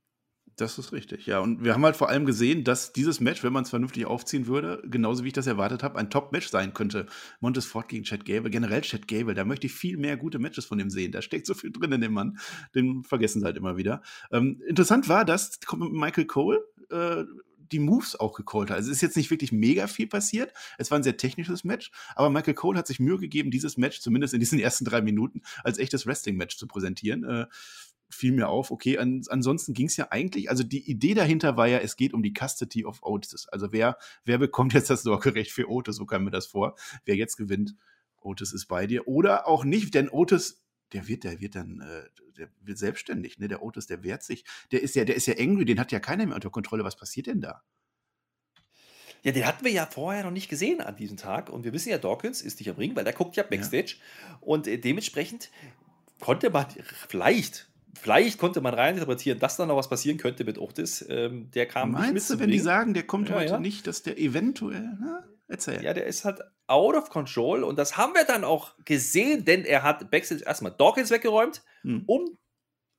Das ist richtig, ja. Und wir haben halt vor allem gesehen, dass dieses Match, wenn man es vernünftig aufziehen würde, genauso wie ich das erwartet habe, ein Top-Match sein könnte. Montes Ford gegen Chad Gable, generell Chad Gable, da möchte ich viel mehr gute Matches von dem sehen. Da steckt so viel drin in dem Mann. Den vergessen sie halt immer wieder. Ähm, interessant war, dass Michael Cole äh, die Moves auch gecallt hat. Also es ist jetzt nicht wirklich mega viel passiert. Es war ein sehr technisches Match, aber Michael Cole hat sich Mühe gegeben, dieses Match zumindest in diesen ersten drei Minuten als echtes Wrestling-Match zu präsentieren. Äh, fiel mir auf, okay, an, ansonsten ging es ja eigentlich, also die Idee dahinter war ja, es geht um die Custody of Otis. Also wer, wer bekommt jetzt das Sorgerecht für Otis, so kam mir das vor. Wer jetzt gewinnt, Otis ist bei dir. Oder auch nicht, denn Otis der wird, der wird dann, äh, der wird selbstständig, ne? Der Otis, der wehrt sich. Der ist ja, der ist ja angry, den hat ja keiner mehr unter Kontrolle. Was passiert denn da?
Ja, den hatten wir ja vorher noch nicht gesehen an diesem Tag. Und wir wissen ja, Dawkins ist nicht am Ring, weil der guckt ja Backstage. Ja. Und äh, dementsprechend konnte man vielleicht, vielleicht konnte man reininterpretieren, dass da noch was passieren könnte mit Otis. Ähm, der kam
Meinst
nicht
mit du, wenn Ring. die sagen, der kommt ja, heute ja. nicht, dass der eventuell,
na, erzähl. Ja, der ist halt out of control. Und das haben wir dann auch gesehen, denn er hat Backstage erstmal Dawkins weggeräumt, hm. um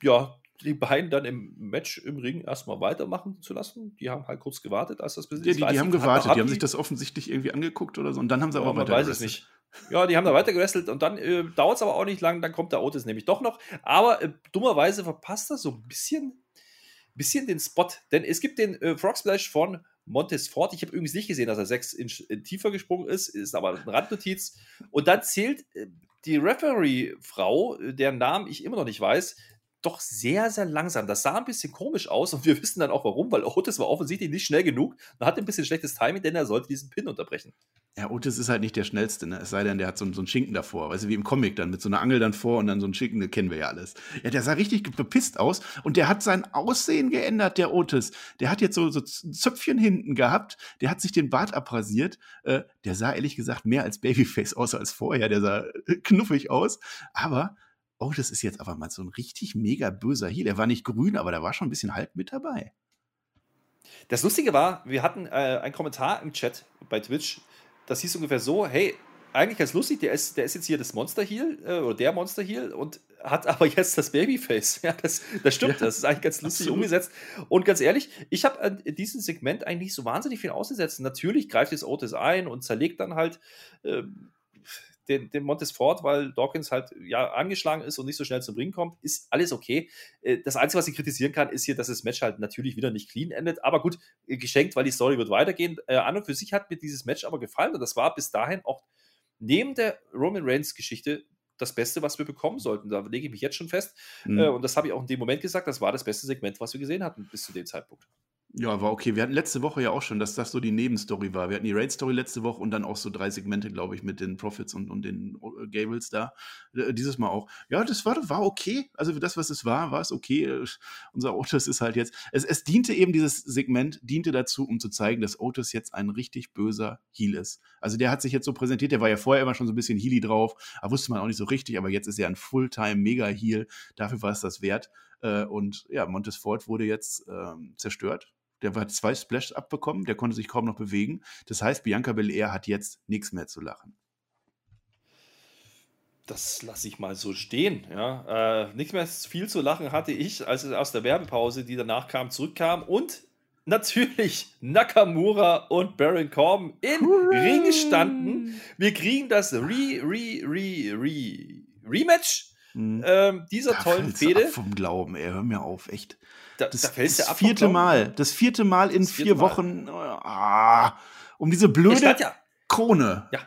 ja, die beiden dann im Match im Ring erstmal weitermachen zu lassen. Die haben halt kurz gewartet, als das
ist. Ja, die, die haben gewartet, die haben sich das offensichtlich irgendwie angeguckt oder so und dann haben sie aber
weiter. Weiß ich nicht. Ja, die haben da weiter gewrestelt und dann äh, dauert es aber auch nicht lang, dann kommt der Otis nämlich doch noch. Aber äh, dummerweise verpasst er so ein bisschen, bisschen den Spot, denn es gibt den äh, Frog Splash von Montes Ford. Ich habe übrigens nicht gesehen, dass er sechs Inch äh, tiefer gesprungen ist, ist aber eine Randnotiz. Und dann zählt äh, die Referee-Frau, äh, deren Namen ich immer noch nicht weiß, doch sehr, sehr langsam. Das sah ein bisschen komisch aus und wir wissen dann auch warum, weil Otis war offensichtlich nicht schnell genug und hatte ein bisschen schlechtes Timing, denn er sollte diesen Pin unterbrechen.
Ja, Otis ist halt nicht der schnellste, ne? es sei denn, der hat so, so einen Schinken davor, weißt du, wie im Comic dann, mit so einer Angel dann vor und dann so einen Schinken, das kennen wir ja alles. Ja, der sah richtig bepisst aus und der hat sein Aussehen geändert, der Otis. Der hat jetzt so, so Zöpfchen hinten gehabt, der hat sich den Bart abrasiert, äh, der sah ehrlich gesagt mehr als Babyface aus als vorher, der sah knuffig aus, aber oh, das ist jetzt aber mal so ein richtig mega böser Heal. Er war nicht grün, aber da war schon ein bisschen Halt mit dabei.
Das Lustige war, wir hatten äh, einen Kommentar im Chat bei Twitch, das hieß ungefähr so, hey, eigentlich ganz lustig, der ist, der ist jetzt hier das Monster Heal äh, oder der Monster Heal und hat aber jetzt das Babyface. Ja, das, das stimmt, ja, das ist eigentlich ganz lustig absolut. umgesetzt. Und ganz ehrlich, ich habe an diesem Segment eigentlich nicht so wahnsinnig viel ausgesetzt. Natürlich greift jetzt Otis ein und zerlegt dann halt äh, den, den Montesfort, weil Dawkins halt ja angeschlagen ist und nicht so schnell zum Ring kommt, ist alles okay. Äh, das Einzige, was ich kritisieren kann, ist hier, dass das Match halt natürlich wieder nicht clean endet. Aber gut, äh, geschenkt, weil die Story wird weitergehen. Äh, an und für sich hat mir dieses Match aber gefallen und das war bis dahin auch neben der Roman Reigns Geschichte das Beste, was wir bekommen sollten. Da lege ich mich jetzt schon fest. Mhm. und das habe ich auch in dem Moment gesagt. Das war das beste Segment, was wir gesehen hatten bis zu dem Zeitpunkt.
Ja, war okay. Wir hatten letzte Woche ja auch schon, dass das so die Nebenstory war. Wir hatten die Raid-Story letzte Woche und dann auch so drei Segmente, glaube ich, mit den Profits und, und den äh, Gables da. Äh, dieses Mal auch. Ja, das war, war okay. Also für das, was es war, war es okay. Äh, unser Otis ist halt jetzt. Es, es diente eben, dieses Segment diente dazu, um zu zeigen, dass Otis jetzt ein richtig böser Heal ist. Also der hat sich jetzt so präsentiert, der war ja vorher immer schon so ein bisschen Healy drauf, aber wusste man auch nicht so richtig, aber jetzt ist er ein Fulltime-Mega-Heal. Dafür war es das wert. Und ja, Montes Ford wurde jetzt ähm, zerstört der hat zwei Splashs abbekommen, der konnte sich kaum noch bewegen. Das heißt, Bianca Belair hat jetzt nichts mehr zu lachen.
Das lasse ich mal so stehen. Ja. Äh, nicht mehr viel zu lachen hatte ich, als es aus der Werbepause, die danach kam, zurückkam und natürlich Nakamura und Baron Corbin in! Ring standen. Wir kriegen das Re, Re, Re, Re, Rematch hm. ähm, dieser da tollen Fehde.
Vom Glauben, ey, hör mir auf, echt. Da, das, da das ab vierte Mal, das vierte Mal in vier Mal. Wochen, ah, um diese blöde ja, Krone.
Ja,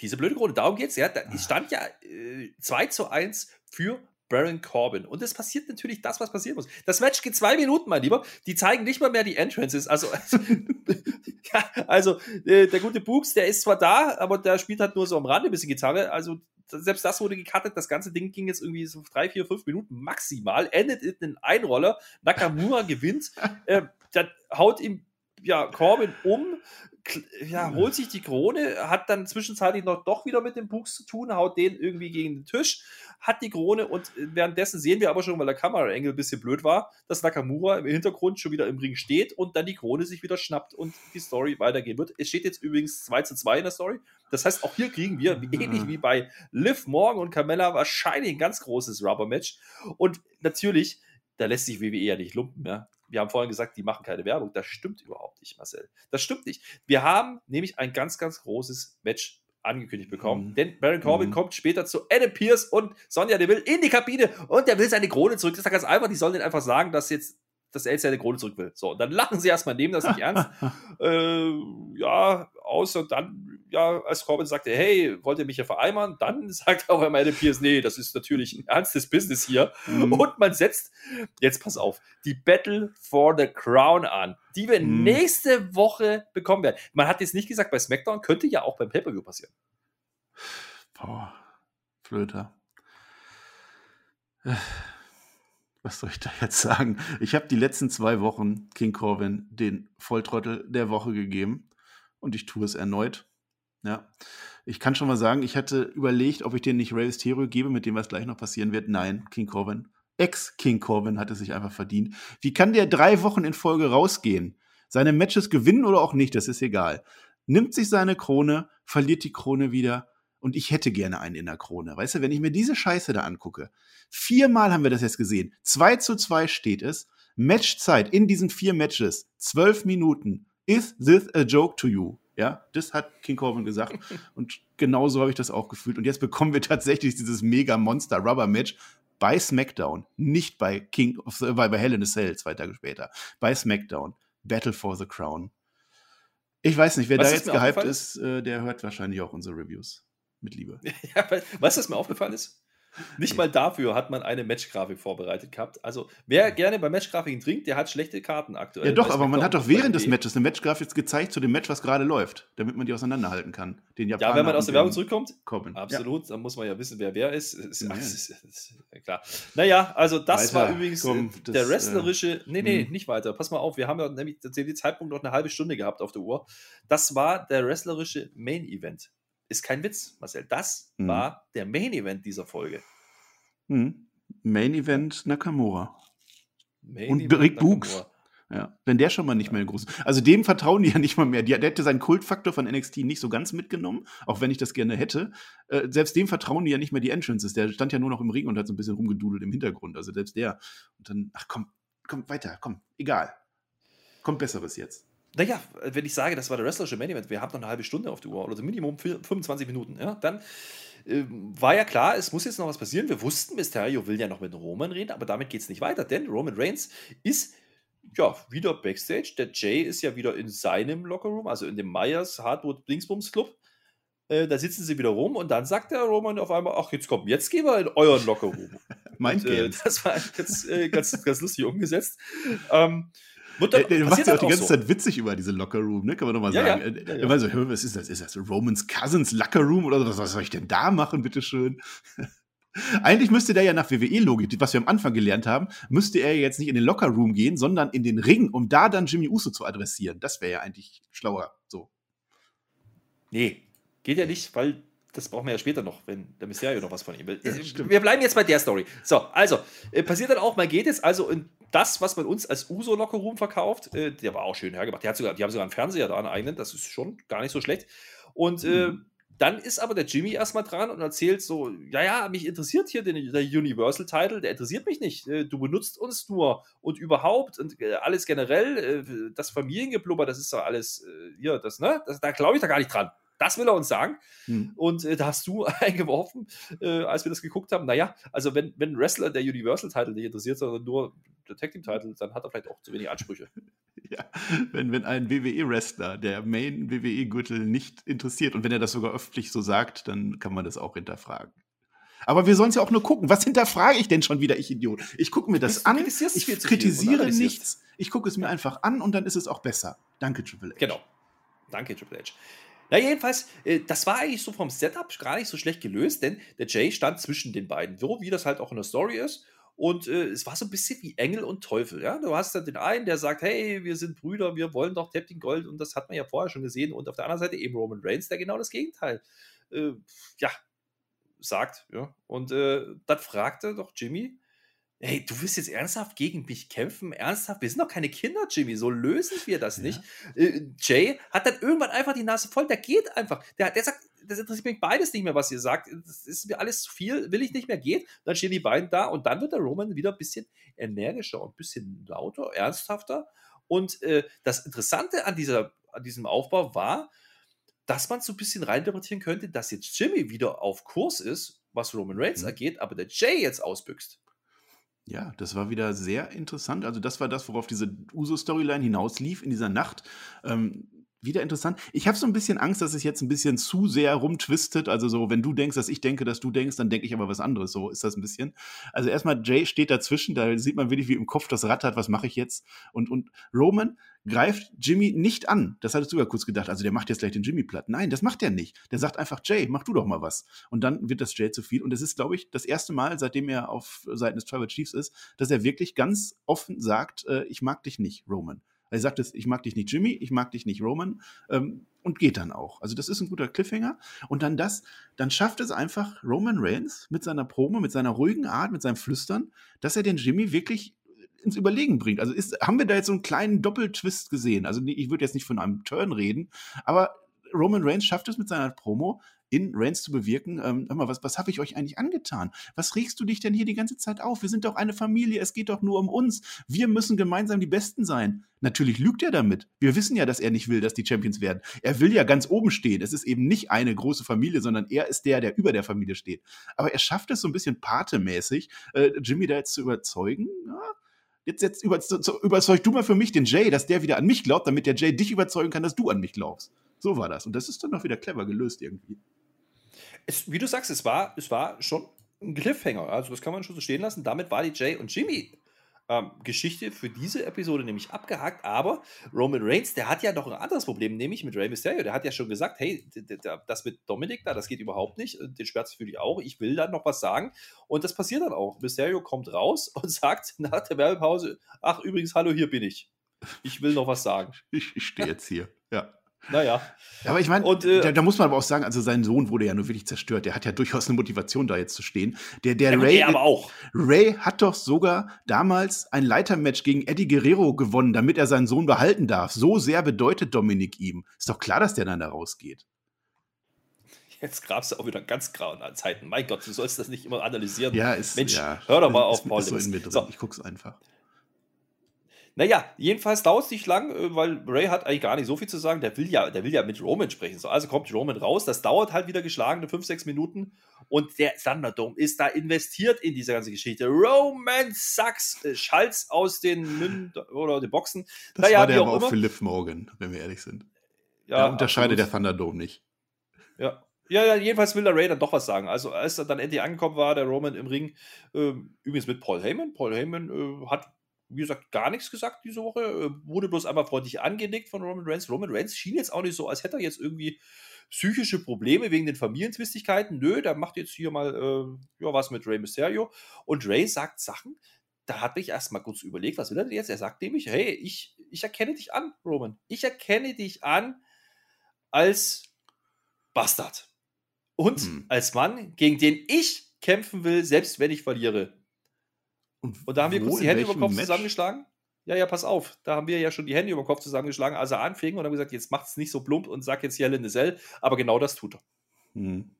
diese blöde Krone, darum geht's ja. Da stand ja äh, 2 zu 1 für Baron Corbin. Und es passiert natürlich das, was passieren muss. Das Match geht zwei Minuten, mein Lieber. Die zeigen nicht mal mehr die Entrances. Also, also, ja, also äh, der gute Books, der ist zwar da, aber der spielt halt nur so am Rande ein bisschen Gitarre. Also selbst das wurde gecuttet. Das ganze Ding ging jetzt irgendwie so drei, vier, fünf Minuten maximal. Endet in einen Einroller. Nakamura gewinnt. Äh, dann haut ihm ja, Corbin um, ja, holt sich die Krone, hat dann zwischenzeitlich noch doch wieder mit dem Buchs zu tun, haut den irgendwie gegen den Tisch, hat die Krone und währenddessen sehen wir aber schon, weil der Kameraengel ein bisschen blöd war, dass Nakamura im Hintergrund schon wieder im Ring steht und dann die Krone sich wieder schnappt und die Story weitergehen wird. Es steht jetzt übrigens 2 zu 2 in der Story. Das heißt, auch hier kriegen wir, ähnlich wie bei Liv Morgan und Carmella, wahrscheinlich ein ganz großes Rubber-Match. Und natürlich, da lässt sich WWE ja nicht lumpen, ja wir haben vorhin gesagt, die machen keine Werbung. Das stimmt überhaupt nicht, Marcel. Das stimmt nicht. Wir haben nämlich ein ganz, ganz großes Match angekündigt bekommen. Mhm. Denn Baron Corbin mhm. kommt später zu Adam Pierce und Sonja Deville in die Kabine und der will seine Krone zurück. Das ist ganz einfach. Die sollen den einfach sagen, dass jetzt dass er jetzt seine Krone zurück will. So, dann lachen sie erstmal, nehmen das nicht ernst. äh, ja, außer dann, ja, als Corbin sagte, hey, wollt ihr mich ja vereimern? Dann sagt auch einmal Pierce, nee, das ist natürlich ein ernstes Business hier. Mhm. Und man setzt, jetzt pass auf, die Battle for the Crown an, die wir mhm. nächste Woche bekommen werden. Man hat jetzt nicht gesagt, bei SmackDown könnte ja auch beim Pay-Per-View passieren.
Boah, Flöter. Was soll ich da jetzt sagen? Ich habe die letzten zwei Wochen King Corvin den Volltrottel der Woche gegeben und ich tue es erneut. Ja. Ich kann schon mal sagen, ich hatte überlegt, ob ich den nicht Rey Mysterio gebe, mit dem was gleich noch passieren wird. Nein, King Corbin. Ex-King Corbin hat es sich einfach verdient. Wie kann der drei Wochen in Folge rausgehen? Seine Matches gewinnen oder auch nicht, das ist egal. Nimmt sich seine Krone, verliert die Krone wieder und ich hätte gerne einen in der Krone. Weißt du, wenn ich mir diese Scheiße da angucke, viermal haben wir das jetzt gesehen. 2 zu 2 steht es. Matchzeit in diesen vier Matches, zwölf Minuten. Is this a joke to you? Ja, das hat King Corbin gesagt. Und genauso habe ich das auch gefühlt. Und jetzt bekommen wir tatsächlich dieses mega Monster Rubber Match bei SmackDown, nicht bei King of the, bei Hell in a Cell zwei Tage später, bei SmackDown. Battle for the Crown. Ich weiß nicht, wer was da jetzt gehypt ist, äh, der hört wahrscheinlich auch unsere Reviews. Mit Liebe.
ja, weißt du, was mir aufgefallen ist? Nicht mal dafür hat man eine Matchgrafik vorbereitet gehabt. Also, wer gerne bei Matchgrafiken trinkt, der hat schlechte Karten aktuell.
Ja, doch, aber man hat doch während des Matches eine Matchgrafik gezeigt zu dem Match, was gerade läuft, damit man die auseinanderhalten kann.
Den ja, wenn man aus der Werbung zurückkommt, Corbin. absolut, ja. dann muss man ja wissen, wer wer ist. ist, ja. ist, ist, klar. Naja, also, das weiter, war übrigens komm, das, der wrestlerische. Äh, nee, nee, mh. nicht weiter. Pass mal auf, wir haben ja nämlich zu dem Zeitpunkt noch eine halbe Stunde gehabt auf der Uhr. Das war der wrestlerische Main Event. Ist kein Witz, Marcel. Das mhm. war der Main Event dieser Folge.
Mhm. Main Event Nakamura. Main Und Event Rick Books. Ja, wenn der schon mal nicht mehr groß ist. Also dem vertrauen die ja nicht mal mehr. Die, der hätte seinen Kultfaktor von NXT nicht so ganz mitgenommen, auch wenn ich das gerne hätte. Äh, selbst dem vertrauen die ja nicht mehr die Entrances. Der stand ja nur noch im Ring und hat so ein bisschen rumgedudelt im Hintergrund. Also selbst der. Und dann, ach komm, komm weiter, komm, egal. Kommt Besseres jetzt.
Naja, wenn ich sage, das war der wrestlerische Main Event, wir haben noch eine halbe Stunde auf der Uhr oder Minimum 25 Minuten, ja, dann äh, war ja klar, es muss jetzt noch was passieren. Wir wussten, Mysterio will ja noch mit Roman reden, aber damit geht es nicht weiter, denn Roman Reigns ist ja wieder Backstage. Der Jay ist ja wieder in seinem Lockerroom, also in dem Myers Hardwood Dingsbums Club. Äh, da sitzen sie wieder rum und dann sagt der Roman auf einmal: Ach, jetzt komm, jetzt gehen wir in euren Lockerroom.
Meint äh,
Das war jetzt äh, ganz, ganz lustig umgesetzt. Ähm,
Mutter, der, der macht ja auch die ganze so. Zeit witzig über diese Locker Room, ne? Kann man doch mal ja, sagen. Ja, ja, ja. so, was ist das? Ist das Romans Cousins Locker Room oder was, was soll ich denn da machen, bitteschön? Eigentlich müsste der ja nach WWE-Logik, was wir am Anfang gelernt haben, müsste er jetzt nicht in den Locker Room gehen, sondern in den Ring, um da dann Jimmy Uso zu adressieren. Das wäre ja eigentlich schlauer. So.
Nee, geht ja nicht, weil das brauchen wir ja später noch, wenn der Mysterio noch was von ihm will. Ja, wir bleiben jetzt bei der Story. So, also, äh, passiert dann auch, man geht jetzt also in das, was man uns als Uso Locker Room verkauft, äh, der war auch schön hergemacht. Der hat sogar, die haben sogar einen Fernseher da einen eigenen, das ist schon gar nicht so schlecht. Und äh, mhm. dann ist aber der Jimmy erstmal dran und erzählt so: Ja, ja, mich interessiert hier den, der Universal Title, der interessiert mich nicht. Äh, du benutzt uns nur und überhaupt und äh, alles generell, äh, das Familiengeblubber, das ist doch alles, hier, das, ne? Das, da glaube ich da gar nicht dran. Das will er uns sagen. Hm. Und äh, da hast du eingeworfen, äh, als wir das geguckt haben. Naja, also wenn, wenn ein Wrestler der Universal-Title nicht interessiert, sondern nur der Tag Team-Title, dann hat er vielleicht auch zu wenig Ansprüche.
Ja, wenn, wenn ein WWE-Wrestler der Main WWE-Gürtel nicht interessiert und wenn er das sogar öffentlich so sagt, dann kann man das auch hinterfragen. Aber wir sollen es ja auch nur gucken. Was hinterfrage ich denn schon wieder, ich Idiot? Ich gucke mir das an. Ich kritisiere nichts. Ich gucke es mir einfach an und dann ist es auch besser. Danke, Triple H.
Genau. Danke, Triple H. Na, jedenfalls, äh, das war eigentlich so vom Setup gar nicht so schlecht gelöst, denn der Jay stand zwischen den beiden, so wie das halt auch in der Story ist. Und äh, es war so ein bisschen wie Engel und Teufel. Ja? Du hast dann den einen, der sagt, hey, wir sind Brüder, wir wollen doch Tap Gold. Und das hat man ja vorher schon gesehen. Und auf der anderen Seite eben Roman Reigns, der genau das Gegenteil äh, ja, sagt. Ja? Und äh, dann fragte doch Jimmy, Hey, du willst jetzt ernsthaft gegen mich kämpfen? Ernsthaft? Wir sind doch keine Kinder, Jimmy. So lösen wir das nicht. Ja. Äh, Jay hat dann irgendwann einfach die Nase voll. Der geht einfach. Der, der sagt, das interessiert mich beides nicht mehr, was ihr sagt. Das ist mir alles zu viel, will ich nicht mehr, geht. Dann stehen die beiden da und dann wird der Roman wieder ein bisschen energischer und ein bisschen lauter, ernsthafter. Und äh, das Interessante an, dieser, an diesem Aufbau war, dass man so ein bisschen reininterpretieren könnte, dass jetzt Jimmy wieder auf Kurs ist, was Roman Reigns mhm. angeht, aber der Jay jetzt ausbüchst.
Ja, das war wieder sehr interessant. Also das war das, worauf diese Uso-Storyline hinauslief in dieser Nacht. Ähm, wieder interessant. Ich habe so ein bisschen Angst, dass es jetzt ein bisschen zu sehr rumtwistet. Also so, wenn du denkst, dass ich denke, dass du denkst, dann denke ich aber was anderes. So ist das ein bisschen. Also erstmal Jay steht dazwischen, da sieht man wirklich, wie im Kopf das rattert, was mache ich jetzt? Und, und Roman greift Jimmy nicht an. Das hattest du ja kurz gedacht. Also der macht jetzt gleich den Jimmy platt. Nein, das macht er nicht. Der sagt einfach, Jay, mach du doch mal was. Und dann wird das Jay zu viel. Und es ist, glaube ich, das erste Mal, seitdem er auf Seiten des Tribal Chiefs ist, dass er wirklich ganz offen sagt, äh, ich mag dich nicht, Roman. Er sagt es, ich mag dich nicht Jimmy, ich mag dich nicht Roman ähm, und geht dann auch. Also das ist ein guter Cliffhanger. Und dann das, dann schafft es einfach Roman Reigns mit seiner Promo, mit seiner ruhigen Art, mit seinem Flüstern, dass er den Jimmy wirklich ins Überlegen bringt. Also ist, haben wir da jetzt so einen kleinen Doppeltwist gesehen? Also ich würde jetzt nicht von einem Turn reden, aber Roman Reigns schafft es mit seiner Promo, in Reigns zu bewirken, ähm, hör mal, was, was habe ich euch eigentlich angetan? Was regst du dich denn hier die ganze Zeit auf? Wir sind doch eine Familie, es geht doch nur um uns. Wir müssen gemeinsam die Besten sein. Natürlich lügt er damit. Wir wissen ja, dass er nicht will, dass die Champions werden. Er will ja ganz oben stehen. Es ist eben nicht eine große Familie, sondern er ist der, der über der Familie steht. Aber er schafft es so ein bisschen patemäßig, äh, Jimmy da jetzt zu überzeugen. Ja, jetzt, jetzt überzeug du mal für mich den Jay, dass der wieder an mich glaubt, damit der Jay dich überzeugen kann, dass du an mich glaubst. So war das. Und das ist dann auch wieder clever gelöst irgendwie
es, wie du sagst, es war, es war schon ein Cliffhanger. Also, das kann man schon so stehen lassen. Damit war die Jay und Jimmy ähm, Geschichte für diese Episode nämlich abgehakt. Aber Roman Reigns, der hat ja noch ein anderes Problem, nämlich mit Rey Mysterio. Der hat ja schon gesagt: Hey, das mit Dominik da, das geht überhaupt nicht. Den Schmerz fühle ich auch. Ich will da noch was sagen. Und das passiert dann auch. Mysterio kommt raus und sagt nach der Werbepause: Ach, übrigens, hallo, hier bin ich. Ich will noch was sagen.
Ich, ich stehe jetzt hier. Ja.
Naja.
Aber ich meine, äh, da, da, muss man aber auch sagen, also sein Sohn wurde ja nur wirklich zerstört. Der hat ja durchaus eine Motivation, da jetzt zu stehen. Der, der ja, Ray,
aber auch.
Ray hat doch sogar damals ein Leitermatch gegen Eddie Guerrero gewonnen, damit er seinen Sohn behalten darf. So sehr bedeutet Dominik ihm. Ist doch klar, dass der dann da rausgeht.
Jetzt grabst du auch wieder ganz grauen Zeiten. Mein Gott, du sollst das nicht immer analysieren.
Ja, ist,
Mensch,
ja,
hör doch mal auf,
Paul. So. So. Ich guck's einfach.
Naja, jedenfalls dauert es nicht lang, äh, weil Ray hat eigentlich gar nicht so viel zu sagen. Der will ja, der will ja mit Roman sprechen. So, also kommt Roman raus. Das dauert halt wieder geschlagene 5, 6 Minuten. Und der Thunderdome ist da investiert in diese ganze Geschichte. Roman Sachs, äh, Schalz aus den Münd oder den Boxen.
Das naja, war der aber auch, auch für Liv Morgan, wenn wir ehrlich sind. Ja, da unterscheidet absolut. der Thunderdome nicht.
Ja, ja, ja, jedenfalls will der Ray dann doch was sagen. Also, als er dann endlich angekommen war, der Roman im Ring, äh, übrigens mit Paul Heyman. Paul Heyman äh, hat wie gesagt, gar nichts gesagt diese Woche. Äh, wurde bloß einmal freundlich angenickt von Roman Reigns. Roman Reigns schien jetzt auch nicht so, als hätte er jetzt irgendwie psychische Probleme wegen den Familienzwistigkeiten. Nö, der macht jetzt hier mal äh, ja, was mit Rey Mysterio. Und Ray sagt Sachen, da hatte ich erstmal kurz überlegt, was will er denn jetzt? Er sagt nämlich, hey, ich, ich erkenne dich an, Roman. Ich erkenne dich an als Bastard. Und hm. als Mann, gegen den ich kämpfen will, selbst wenn ich verliere. Und, und da haben wir kurz die Hände über den Kopf Match? zusammengeschlagen. Ja, ja, pass auf. Da haben wir ja schon die Hände über den Kopf zusammengeschlagen, als er anfing und haben gesagt, jetzt macht es nicht so plump und sag jetzt Hell in the Cell. Aber genau das tut er.
Hm.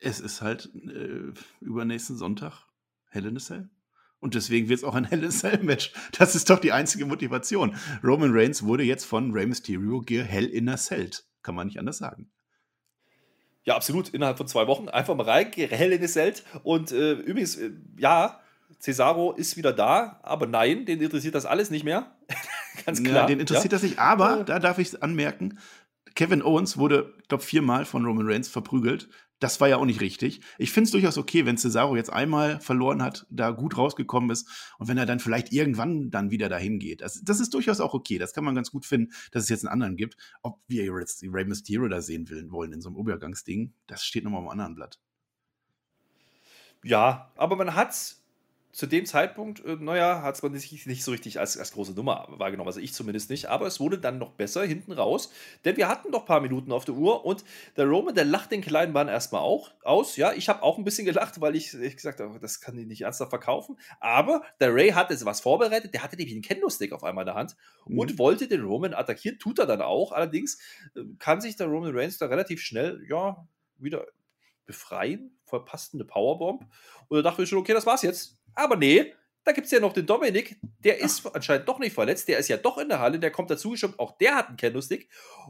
Es ist halt äh, übernächsten Sonntag Hell in the Cell. Und deswegen wird es auch ein Hell in the Cell Match. Das ist doch die einzige Motivation. Roman Reigns wurde jetzt von Rey Mysterio Hell in a Cell. Kann man nicht anders sagen.
Ja, absolut. Innerhalb von zwei Wochen einfach mal rein, Hell in a Cell. Und äh, übrigens, äh, ja, Cesaro ist wieder da, aber nein, den interessiert das alles nicht mehr.
Ganz klar. Ja, den interessiert ja. das nicht, aber da darf ich anmerken, Kevin Owens wurde, glaube viermal von Roman Reigns verprügelt. Das war ja auch nicht richtig. Ich finde es durchaus okay, wenn Cesaro jetzt einmal verloren hat, da gut rausgekommen ist und wenn er dann vielleicht irgendwann dann wieder dahin geht. Das, das ist durchaus auch okay. Das kann man ganz gut finden, dass es jetzt einen anderen gibt. Ob wir jetzt die Rey Mysterio da sehen wollen in so einem Übergangsding, das steht nochmal am anderen Blatt.
Ja, aber man hat's zu dem Zeitpunkt, äh, naja, hat es man sich nicht so richtig als, als große Nummer wahrgenommen. Also ich zumindest nicht. Aber es wurde dann noch besser hinten raus. Denn wir hatten doch ein paar Minuten auf der Uhr und der Roman, der lacht den kleinen Mann erstmal auch aus. Ja, ich habe auch ein bisschen gelacht, weil ich, ich gesagt habe, das kann ich nicht ernsthaft verkaufen. Aber der Ray hatte was vorbereitet. Der hatte nämlich einen Kendo-Stick auf einmal in der Hand mhm. und wollte den Roman attackieren. Tut er dann auch. Allerdings äh, kann sich der Roman Reigns da relativ schnell, ja, wieder befreien, verpasst eine Powerbomb. Und da dachte ich schon, okay, das war's jetzt aber nee, da gibt es ja noch den Dominik, der ist Ach. anscheinend doch nicht verletzt, der ist ja doch in der Halle, der kommt dazu geschoben, auch der hat einen Candlestick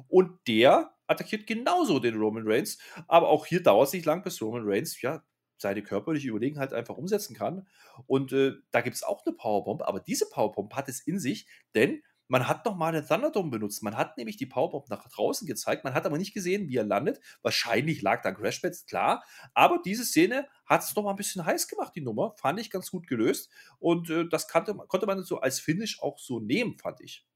und der attackiert genauso den Roman Reigns. Aber auch hier dauert es nicht lang, bis Roman Reigns ja seine körperliche Überlegenheit einfach umsetzen kann. Und äh, da gibt es auch eine Powerbomb, aber diese Powerbomb hat es in sich, denn man hat nochmal den Thunderdome benutzt. Man hat nämlich die Powerbomb nach draußen gezeigt. Man hat aber nicht gesehen, wie er landet. Wahrscheinlich lag da Crashpads, klar. Aber diese Szene hat es doch mal ein bisschen heiß gemacht, die Nummer. Fand ich ganz gut gelöst. Und äh, das kannte, konnte man so als Finish auch so nehmen, fand ich.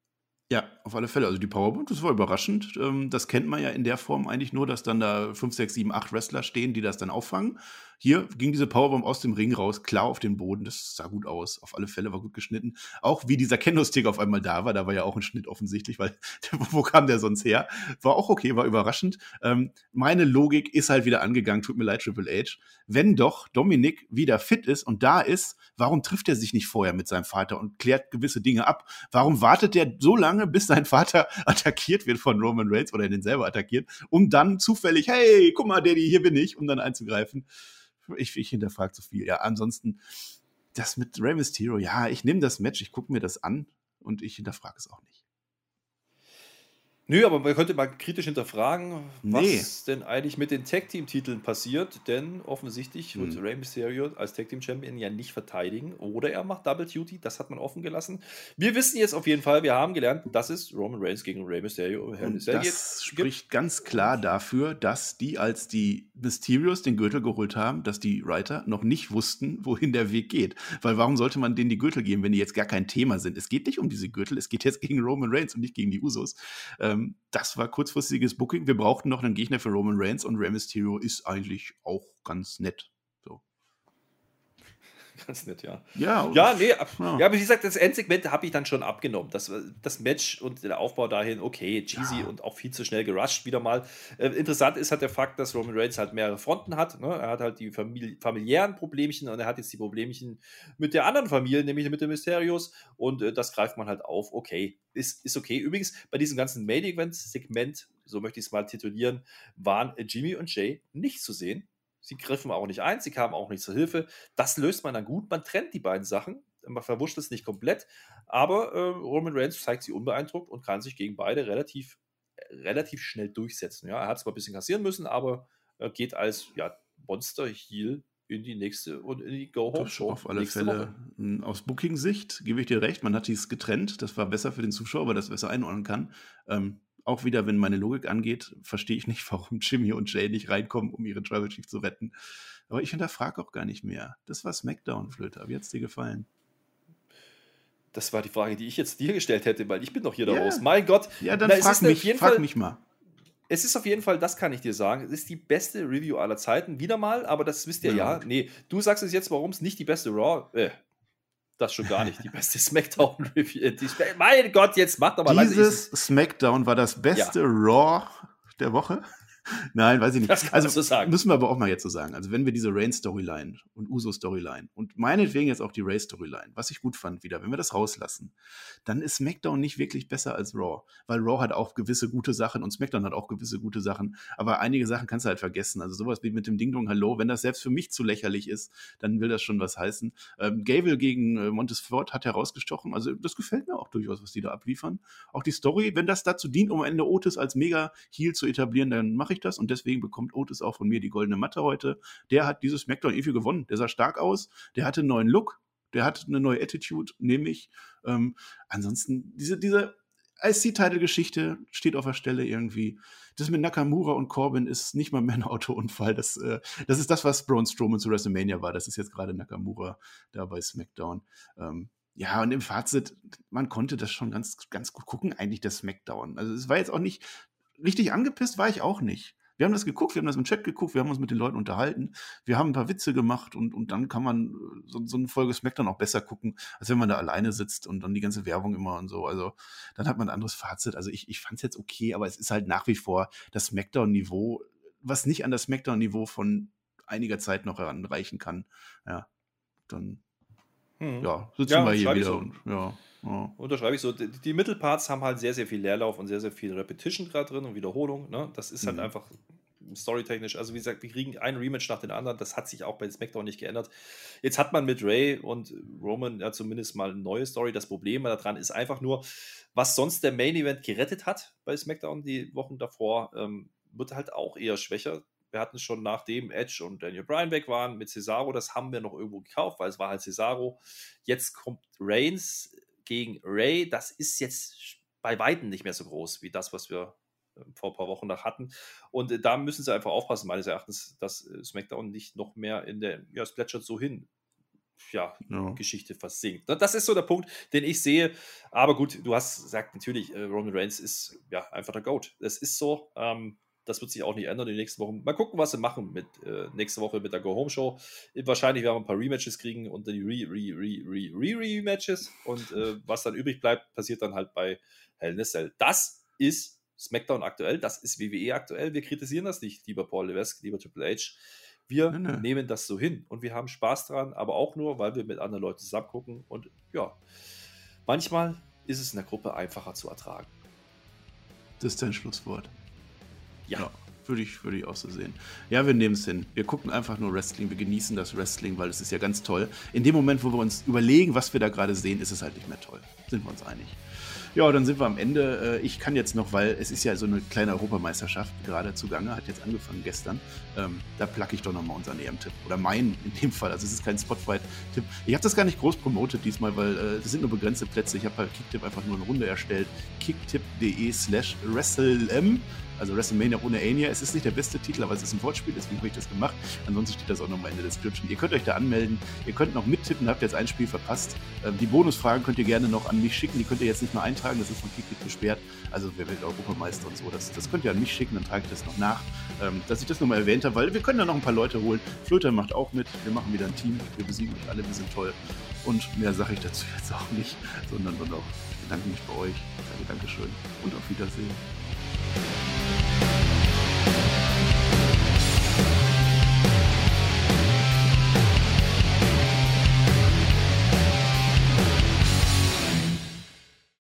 Ja, auf alle Fälle. Also die Powerbomb, das war überraschend. Ähm, das kennt man ja in der Form eigentlich nur, dass dann da 5, 6, 7, 8 Wrestler stehen, die das dann auffangen. Hier ging diese Powerbomb aus dem Ring raus, klar auf den Boden. Das sah gut aus. Auf alle Fälle war gut geschnitten. Auch wie dieser Kendo-Stick auf einmal da war, da war ja auch ein Schnitt offensichtlich, weil wo kam der sonst her? War auch okay, war überraschend. Ähm, meine Logik ist halt wieder angegangen. Tut mir leid, Triple H. Wenn doch Dominik wieder fit ist und da ist, warum trifft er sich nicht vorher mit seinem Vater und klärt gewisse Dinge ab? Warum wartet er so lange, bis sein Vater attackiert wird von Roman Reigns oder den selber attackiert, um dann zufällig, hey, guck mal, Daddy, hier bin ich, um dann einzugreifen? Ich, ich hinterfrage zu viel. Ja, ansonsten, das mit Rey Mysterio, ja, ich nehme das Match, ich gucke mir das an und ich hinterfrage es auch nicht.
Nö, aber man könnte mal kritisch hinterfragen, was nee. denn eigentlich mit den Tag-Team-Titeln passiert, denn offensichtlich hm. wird Rey Mysterio als Tag-Team-Champion ja nicht verteidigen oder er macht Double Duty, das hat man offen gelassen. Wir wissen jetzt auf jeden Fall, wir haben gelernt, das ist Roman Reigns gegen Rey Mysterio.
Und das spricht gibt. ganz klar dafür, dass die, als die Mysterios den Gürtel geholt haben, dass die Writer noch nicht wussten, wohin der Weg geht. Weil warum sollte man denen die Gürtel geben, wenn die jetzt gar kein Thema sind? Es geht nicht um diese Gürtel, es geht jetzt gegen Roman Reigns und nicht gegen die Usos. Ähm, ähm, das war kurzfristiges Booking. Wir brauchten noch einen Gegner für Roman Reigns und Rey Mysterio ist eigentlich auch ganz nett.
Ganz nett, ja.
Ja,
ja nee, ja. ja, aber wie gesagt, das Endsegment habe ich dann schon abgenommen. Das, das Match und der Aufbau dahin, okay, cheesy ja. und auch viel zu schnell gerusht wieder mal. Äh, interessant ist halt der Fakt, dass Roman Reigns halt mehrere Fronten hat. Ne? Er hat halt die famili familiären Problemchen und er hat jetzt die Problemchen mit der anderen Familie, nämlich mit den Mysterios. Und äh, das greift man halt auf. Okay, ist, ist okay. Übrigens, bei diesem ganzen Main-Event-Segment, so möchte ich es mal titulieren, waren Jimmy und Jay nicht zu sehen. Sie griffen auch nicht ein, sie kamen auch nicht zur Hilfe. Das löst man dann gut. Man trennt die beiden Sachen. Man verwuscht es nicht komplett. Aber äh, Roman Reigns zeigt sich unbeeindruckt und kann sich gegen beide relativ, relativ schnell durchsetzen. Ja, er hat zwar ein bisschen kassieren müssen, aber äh, geht als ja, Monster-Heal in die nächste und in die Go-Home-Show.
Auf alle Fälle Woche. aus Booking-Sicht gebe ich dir recht, man hat dies getrennt. Das war besser für den Zuschauer, weil das besser einordnen kann. Ähm, auch wieder, wenn meine Logik angeht, verstehe ich nicht, warum Jimmy und Jay nicht reinkommen, um ihre Tribal Chief zu retten. Aber ich hinterfrage auch gar nicht mehr. Das war SmackDown, Flöter. Wie hat es dir gefallen?
Das war die Frage, die ich jetzt dir gestellt hätte, weil ich bin doch hier da raus. Mein Gott.
Ja, dann Na, frag, mich, frag Fall, mich mal.
Es ist auf jeden Fall, das kann ich dir sagen, es ist die beste Review aller Zeiten. Wieder mal, aber das wisst ihr ja. ja. Nee, du sagst es jetzt, warum es nicht die beste Raw, äh, das schon gar nicht. Die beste Smackdown-Review. Äh, mein Gott, jetzt macht doch mal
Dieses Smackdown war das beste ja. Raw der Woche. Nein, weiß ich nicht. Das also sagen. müssen wir aber auch mal jetzt so sagen. Also wenn wir diese Rain-Storyline und Uso-Storyline und meinetwegen jetzt auch die Ray-Storyline, was ich gut fand wieder, wenn wir das rauslassen, dann ist SmackDown nicht wirklich besser als Raw. Weil Raw hat auch gewisse gute Sachen und SmackDown hat auch gewisse gute Sachen. Aber einige Sachen kannst du halt vergessen. Also sowas wie mit dem Ding Dong Hallo, wenn das selbst für mich zu lächerlich ist, dann will das schon was heißen. Ähm, Gable gegen äh, Montesfort hat herausgestochen. Also das gefällt mir auch durchaus, was die da abliefern. Auch die Story, wenn das dazu dient, um am Ende Otis als Mega-Heal zu etablieren, dann mache ich ich das und deswegen bekommt Otis auch von mir die goldene Matte heute. Der hat dieses SmackDown irgendwie gewonnen. Der sah stark aus, der hatte einen neuen Look, der hat eine neue Attitude, nehme ich. Ähm, ansonsten, diese, diese IC-Title-Geschichte steht auf der Stelle irgendwie. Das mit Nakamura und Corbin ist nicht mal mehr ein Autounfall. Das, äh, das ist das, was Braun Strowman zu WrestleMania war. Das ist jetzt gerade Nakamura da bei SmackDown. Ähm, ja, und im Fazit, man konnte das schon ganz, ganz gut gucken, eigentlich der SmackDown. Also es war jetzt auch nicht richtig angepisst war ich auch nicht. Wir haben das geguckt, wir haben das im Chat geguckt, wir haben uns mit den Leuten unterhalten, wir haben ein paar Witze gemacht und, und dann kann man äh, so, so eine Folge Smackdown auch besser gucken, als wenn man da alleine sitzt und dann die ganze Werbung immer und so. Also dann hat man ein anderes Fazit. Also ich, ich fand es jetzt okay, aber es ist halt nach wie vor das Smackdown-Niveau, was nicht an das Smackdown-Niveau von einiger Zeit noch heranreichen kann. Ja, dann hm. ja, sitzen ja, wir hier wieder so. und ja.
Ja. Unterschreibe ich so. Die, die, Mittelparts haben halt sehr, sehr viel Leerlauf und sehr, sehr viel Repetition gerade drin und Wiederholung. Ne? Das ist halt mhm. einfach storytechnisch. Also, wie gesagt, wir kriegen ein Rematch nach dem anderen. Das hat sich auch bei SmackDown nicht geändert. Jetzt hat man mit Ray und Roman ja zumindest mal eine neue Story. Das Problem daran ist einfach nur, was sonst der Main Event gerettet hat bei SmackDown die Wochen davor, ähm, wird halt auch eher schwächer wir hatten schon nachdem Edge und Daniel Bryan weg waren mit Cesaro, das haben wir noch irgendwo gekauft, weil es war halt Cesaro. Jetzt kommt Reigns, gegen Ray, das ist jetzt bei Weitem nicht mehr so groß wie das, was wir äh, vor ein paar Wochen noch hatten. Und äh, da müssen sie einfach aufpassen, meines Erachtens, dass äh, SmackDown nicht noch mehr in der, ja, es plätschert so hin, ja, no. Geschichte versinkt. Das ist so der Punkt, den ich sehe. Aber gut, du hast gesagt, natürlich, Roman Reigns ist ja einfach der Goat. Das ist so. Ähm, das wird sich auch nicht ändern in den nächsten Wochen. Mal gucken, was sie machen mit äh, nächste Woche mit der Go-Home-Show. Wahrscheinlich werden wir ein paar Rematches kriegen und dann die Re-Re-Re-Re-Re-Rematches. Und äh, was dann übrig bleibt, passiert dann halt bei Hell in a Cell. Das ist SmackDown aktuell, das ist WWE aktuell. Wir kritisieren das nicht, lieber Paul Levesque, lieber Triple H. Wir nee, nee. nehmen das so hin und wir haben Spaß dran, aber auch nur, weil wir mit anderen Leuten zusammen gucken. Und ja, manchmal ist es in der Gruppe einfacher zu ertragen.
Das ist dein Schlusswort. Ja. ja. Würde ich, würde ich auch so sehen. Ja, wir nehmen es hin. Wir gucken einfach nur Wrestling, wir genießen das Wrestling, weil es ist ja ganz toll. In dem Moment, wo wir uns überlegen, was wir da gerade sehen, ist es halt nicht mehr toll. Sind wir uns einig. Ja, dann sind wir am Ende. Äh, ich kann jetzt noch, weil es ist ja so eine kleine Europameisterschaft gerade zugange, hat jetzt angefangen gestern. Ähm, da placke ich doch nochmal unseren EM-Tipp. Oder meinen in dem Fall. Also es ist kein Spotfight-Tipp. Ich habe das gar nicht groß promotet diesmal, weil es äh, sind nur begrenzte Plätze. Ich habe bei Kicktip einfach nur eine Runde erstellt. kicktip.de slash WrestleM also WrestleMania ohne Ania. Es ist nicht der beste Titel, aber es ist ein Wortspiel, deswegen habe ich das gemacht. Ansonsten steht das auch nochmal in der Description. Ihr könnt euch da anmelden, ihr könnt noch mittippen, habt jetzt ein Spiel verpasst. Ähm, die Bonusfragen könnt ihr gerne noch an mich schicken, die könnt ihr jetzt nicht mehr eintragen, das ist von Kickbit gesperrt. Also wer wird Europameister und so, das, das könnt ihr an mich schicken, dann trage ich das noch nach. Ähm, dass ich das nochmal erwähnt habe, weil wir können da noch ein paar Leute holen. Flöter macht auch mit, wir machen wieder ein Team, wir besiegen euch alle, wir sind toll. Und mehr sage ich dazu jetzt auch nicht, sondern nur noch, ich bedanke mich bei euch, sage Dankeschön und auf Wiedersehen. Thank you.